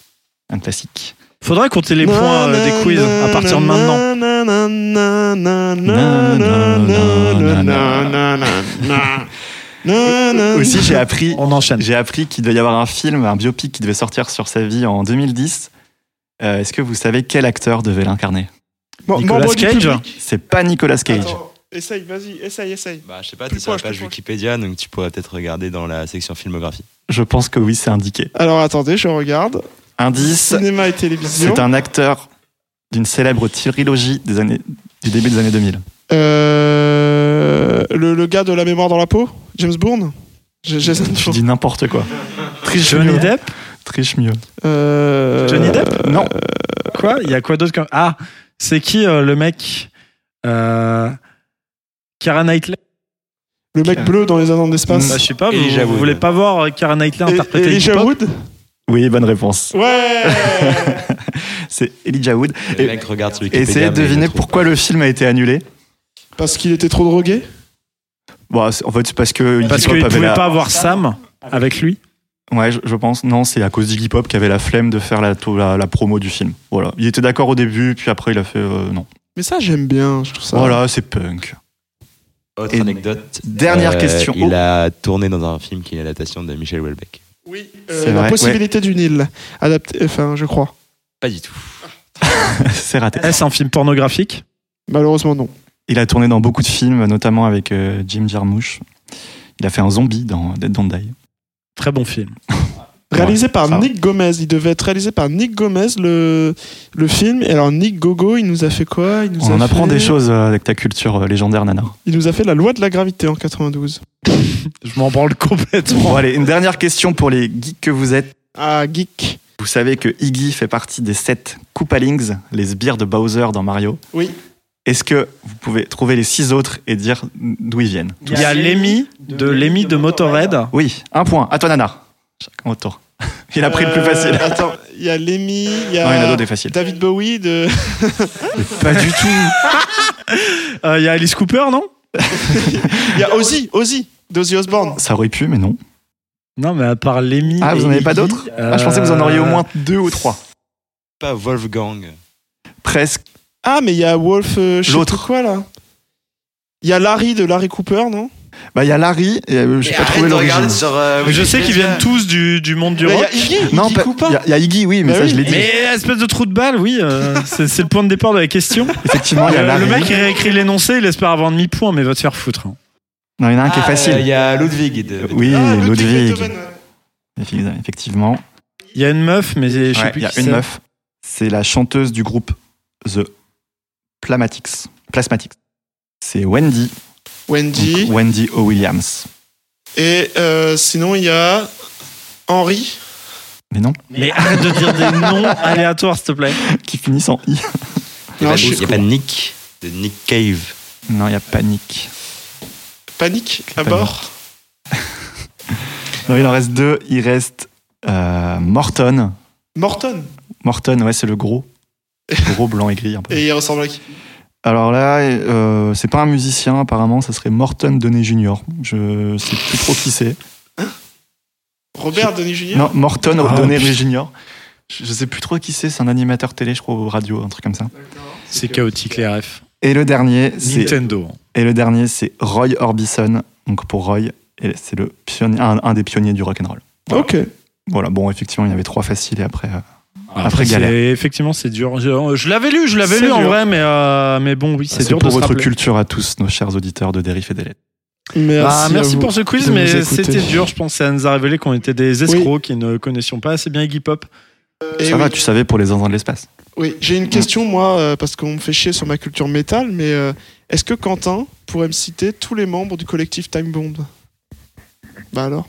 Un classique. Faudrait compter les points euh, des quiz à partir de maintenant. Aussi, j'ai appris, On enchaîne. j'ai appris qu'il devait y avoir un film, un biopic qui devait sortir sur sa vie en 2010. Euh, Est-ce que vous savez quel acteur devait l'incarner Bon, Nicolas Cage. C'est pas Nicolas Cage. Attends, essaye, vas-y, essaye, essaye. Bah, je sais pas, t'es sur la page proche. Wikipédia, donc tu pourrais peut-être regarder dans la section filmographie. Je pense que oui, c'est indiqué. Alors attendez, je regarde. Indice, Cinéma et télévision. c'est un acteur d'une célèbre trilogie des années, du début des années 2000. Euh, le, le gars de la mémoire dans la peau? James Bourne? J- Jason Tu dis n'importe quoi. Triche Johnny mieux. Depp? Triche mieux. Euh, Johnny Depp? Non. Quoi? Il y a quoi d'autre comme... Ah, c'est qui euh, le mec euh... Kara Knightley? Le mec bleu dans les anneaux d'espace. Bah, Je sais pas, vous, Elijah vous voulez pas voir euh, Kara Knightley Et- interpréter Elijah Wood? Oui, bonne réponse. Ouais C'est Elijah Wood. Le Et- mec regarde sur Wikipédia. Essayez de deviner pourquoi pas. le film a été annulé. Parce qu'il était trop drogué? Bon, c'est- en fait, c'est parce que Parce qu'il avait pouvait la- pas avoir Sam avec lui? Ouais, je, je pense. Non, c'est à cause d'Iggy Pop qui avait la flemme de faire la, la, la promo du film. Voilà. Il était d'accord au début, puis après il a fait euh, non. Mais ça, j'aime bien, je trouve ça. Voilà, c'est punk. Autre Et anecdote. Dernière euh, question. Il Oh. a tourné dans un film qui est une adaptation de Michel Houellebecq. Oui, C'est euh, la vrai, possibilité du Nil. Adapté, enfin, je crois. Pas du tout. c'est raté. Est-ce un film pornographique? Malheureusement, non. Il a tourné dans beaucoup de films, notamment avec euh, Jim Jarmusch. Il a fait un zombie dans Dead Don't Die. Très bon film. Réalisé Ouais, par va. Nick Gomez. Il devait être réalisé par Nick Gomez, le, le film. Et alors, Nick Gogo, il nous a fait quoi? Il nous On a en apprend fait- des choses euh, avec ta culture euh, légendaire, Nana. Il nous a fait la loi de la gravité en 92. Je m'en branle complètement. Bon, allez, une dernière question pour les geeks que vous êtes. Ah, geek. Vous savez que Iggy fait partie des sept Koopalings, les sbires de Bowser dans Mario. Oui. Est-ce que vous pouvez trouver les six autres et dire d'où ils viennent? Il y a Lemmy de Lemmy de Motorhead. Oui, un point. À toi, Nana. Chacun votre tour. Il a pris le plus Euh, facile. Attends, il y a Lemmy, il y Non, il y en a a d'autres des faciles. David Bowie de. Pas du tout. Euh, Il y a Alice Cooper, non? Il y a Ozzy, Ozzy, d'Ozzy Osbourne. Ça aurait pu, mais non. Non, mais à part Lemmy. Ah, vous et en avez pas d'autres? Ah, Je pensais que vous en auriez au moins deux ou trois. Pas Wolfgang. Presque. Ah, mais il y a Wolf, euh, je sais L'autre. plus quoi là. Il y a Larry de Larry Cooper, non? Bah, il y a Larry, et euh, j'ai pas trouvé l'origine. Je sais qu'ils viennent tous du, du monde du Mais Il y rock. a Iggy, Non, Iggy pas- Cooper. il y, a- il y a Iggy, oui, mais Bah ça, oui. je l'ai dit. Mais espèce de trou de balle, oui, euh, c'est c'est le point de départ de la question. Effectivement, il y a Euh, Larry. le mec, il réécrit l'énoncé, il espère avoir demi-point, mais va te faire foutre. hein. Non, il y en a un qui est Il facile. y a Ludwig. de- Oui, Ah, Ludwig. Effectivement. Il y a une meuf, mais je sais Ouais, plus il y a qui une c'est. meuf. C'est la chanteuse du groupe The Plasmatics. Plasmatics. C'est Wendy. Wendy. Donc, Wendy O. Williams. Et euh, sinon, il y a Henry. Mais non, Mais arrête de dire des noms aléatoires, s'il te plaît. qui finissent en I. Il n'y Non, a, pas- sais il y a pas Nick. De Nick Cave. Non, il y a Panique. Panique à Pas bord. Non, il en reste deux. Il reste euh, Morton. Morton. Morton, ouais, c'est le gros. Gros blanc et gris un peu. Et il ressemble à qui? Alors là, euh, c'est pas un musicien apparemment, ça serait Morton Downey Jr. Je sais plus trop qui c'est. Robert Denis Jr. Non, Morton Ah. Jr. Je je sais plus trop qui c'est, c'est un animateur télé, je crois, ou radio, un truc comme ça. C'est chaotique, les refs. Et le dernier, c'est Nintendo. et le dernier, c'est Roy Orbison. Donc pour Roy, c'est le pionnier, un, un des pionniers du rock and roll. Voilà. Ok. Voilà, bon, effectivement, il y avait trois faciles et après. euh, Après, galère. c'est- effectivement, c'est dur. Je, je l'avais lu, je l'avais C'est lu en vrai, mais, euh, mais bon, oui, c'est c'est dur pour de se votre culture à tous, nos chers auditeurs de Dérif et Lettres. Merci, Ah, vous pour ce quiz, mais c'était dur. Je pense que ça nous a révélé qu'on était des escrocs qui ne connaissions pas assez bien Iggy Pop. Et Ça oui. va, tu savais pour les enfants de l'espace. Oui, j'ai une question, moi, euh, parce qu'on me fait chier sur ma culture métal, mais euh, est-ce que Quentin pourrait me citer tous les membres du collectif Time Bomb? Bah alors?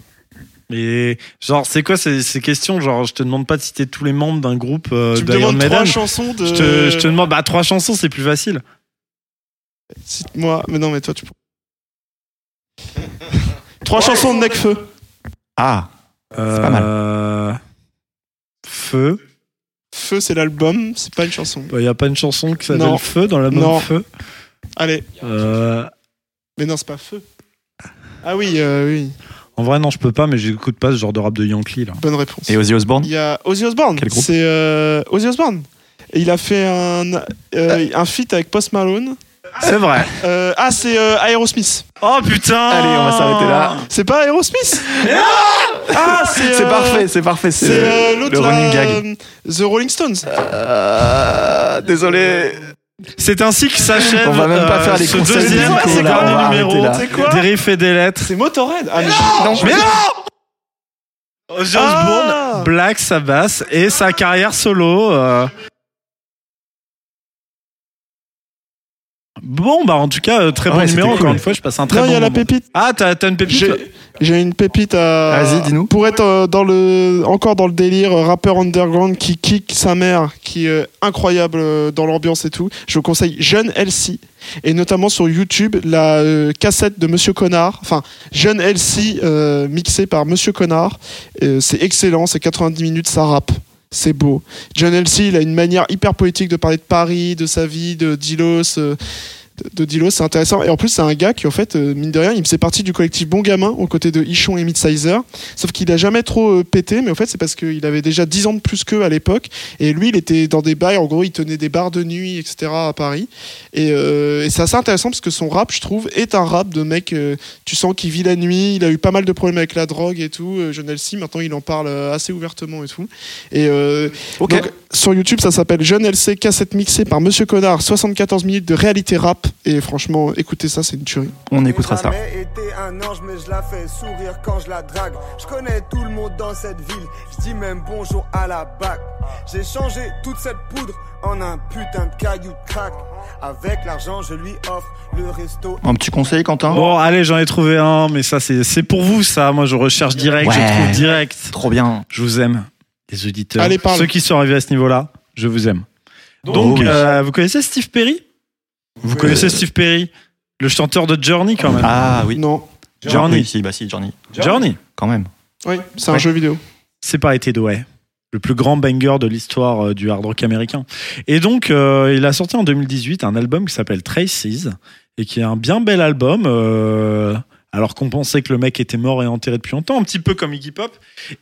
Mais genre, c'est quoi ces, ces questions? Genre, je te demande pas de citer tous les membres d'un groupe euh, Tu me trois chansons de. Je te, je te demande, bah, trois chansons, c'est plus facile. Cite-moi. Mais non, mais toi, tu. trois chansons de Necfeu. Ah, pas mal. Euh, Feu. Feu, c'est l'album, c'est pas une chanson. Il n'y a pas une chanson qui s'appelle. Feu dans l'album Non. Feu? Allez. Euh, Mais non, c'est pas Feu. Ah oui, euh, oui, en vrai, non, je peux pas, mais j'écoute pas ce genre de rap de Yankee là. bonne réponse. et Ozzy Osbourne Il y a Ozzy Osbourne. Quel groupe C'est euh, Ozzy Osbourne. Et il a fait un, euh, un feat avec Post Malone. C'est vrai. Euh, ah, c'est euh, Aerosmith. Oh putain Allez, on va s'arrêter là. C'est pas Aerosmith Ah, c'est. C'est euh, parfait, c'est parfait, C'est euh, le, l'autre le running gag. The Rolling Stones. Euh, désolé. C'est ainsi que s'achève On va même pas euh, faire les ce conseils deuxième musicaux, c'est là, on va numéro arrêter là. C'est quoi Des riffs et des lettres. C'est Motorhead. Ah, mais non, Mais non Ozzy Ah Osbourne, Black Sabbath et sa carrière solo. euh. Bon, bah en tout cas, euh, très Ah bon numéro. Encore une fois, je passe un très Non, bon il y a la moment. pépite. Ah, t'as t'as une pépite J'ai j'ai une pépite à. Vas-y, dis-nous. Pour être euh, dans le, encore dans le délire euh, rappeur underground qui kick sa mère, qui est incroyable dans l'ambiance et tout, je vous conseille Jeune Elsie. Et notamment sur YouTube, la euh, cassette de Monsieur Connard. Enfin, Jeune Elsie euh, mixée par Monsieur Connard. Euh, c'est excellent, c'est 90 minutes, ça rappe. C'est beau. John Elsie, a une manière hyper poétique de parler de Paris, de sa vie, de Dilos. euh, de- Dilos, c'est intéressant. Et en plus, c'est un gars qui, en fait, euh, mine de rien, il faisait partie du collectif Bon Gamin, aux côtés de Ichon et Midsizer. Sauf qu'il a jamais trop euh, pété, mais en fait, c'est parce qu'il avait déjà 10 ans de plus qu'eux à l'époque. Et lui, il était dans des bails, en gros, il tenait des bars de nuit, etc. à Paris. Et, euh, et c'est assez intéressant parce que son rap, je trouve, est un rap de mec, euh, tu sens qu'il vit la nuit, il a eu pas mal de problèmes avec la drogue et tout. Euh, John LC, maintenant, il en parle assez ouvertement et tout. Et donc, sur YouTube, ça s'appelle Jeune LC cassette mixée par Monsieur Connard, 74 minutes de réalité rap. Et franchement, écoutez ça, c'est une tuerie. On écoutera ça. Été un ange, mais je la fais sourire quand je la drague. Je connais tout le monde dans cette ville. Je dis même bonjour à la bac. J'ai changé toute cette poudre en un putain de caillou de crack. Avec l'argent, je lui offre le resto. Un petit conseil, Quentin Bon, allez, j'en ai trouvé un, mais ça, c'est c'est pour vous, ça. Moi, je recherche direct, je trouve direct. Trop bien. Je vous aime, les auditeurs. Allez, parle. Ceux qui sont arrivés à ce niveau-là, je vous aime. Donc, Oh oui. euh, vous connaissez Steve Perry? Vous connaissez Steve Perry Le chanteur de Journey, quand même. Ah oui. Non. Journey. Oui, si, bah si, Journey. Journey. Quand même. Oui, c'est un Ouais. jeu vidéo. C'est pas été ouais. Le plus grand banger de l'histoire euh, du hard rock américain. Et donc, euh, il a sorti en 2018 un album qui s'appelle Traces et qui est un bien bel album. euh, alors qu'on pensait que le mec était mort et enterré depuis longtemps, un petit peu comme Iggy Pop.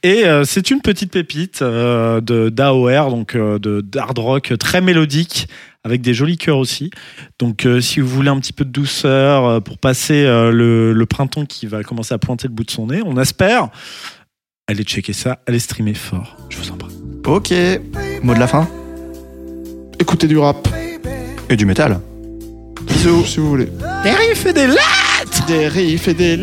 Et euh, c'est une petite pépite euh, de d'AOR, donc euh, de d'hard rock très mélodique, avec des jolis chœurs aussi. Donc, euh, si vous voulez un petit peu de douceur euh, pour passer euh, le, le printemps qui va commencer à pointer le bout de son nez, on espère. Allez checker ça, allez streamer fort. Je vous en prie. Ok. Mot de la fin? Écoutez du rap. Et du métal. Bisous, si vous voulez. Des riffs et des Des riffs et des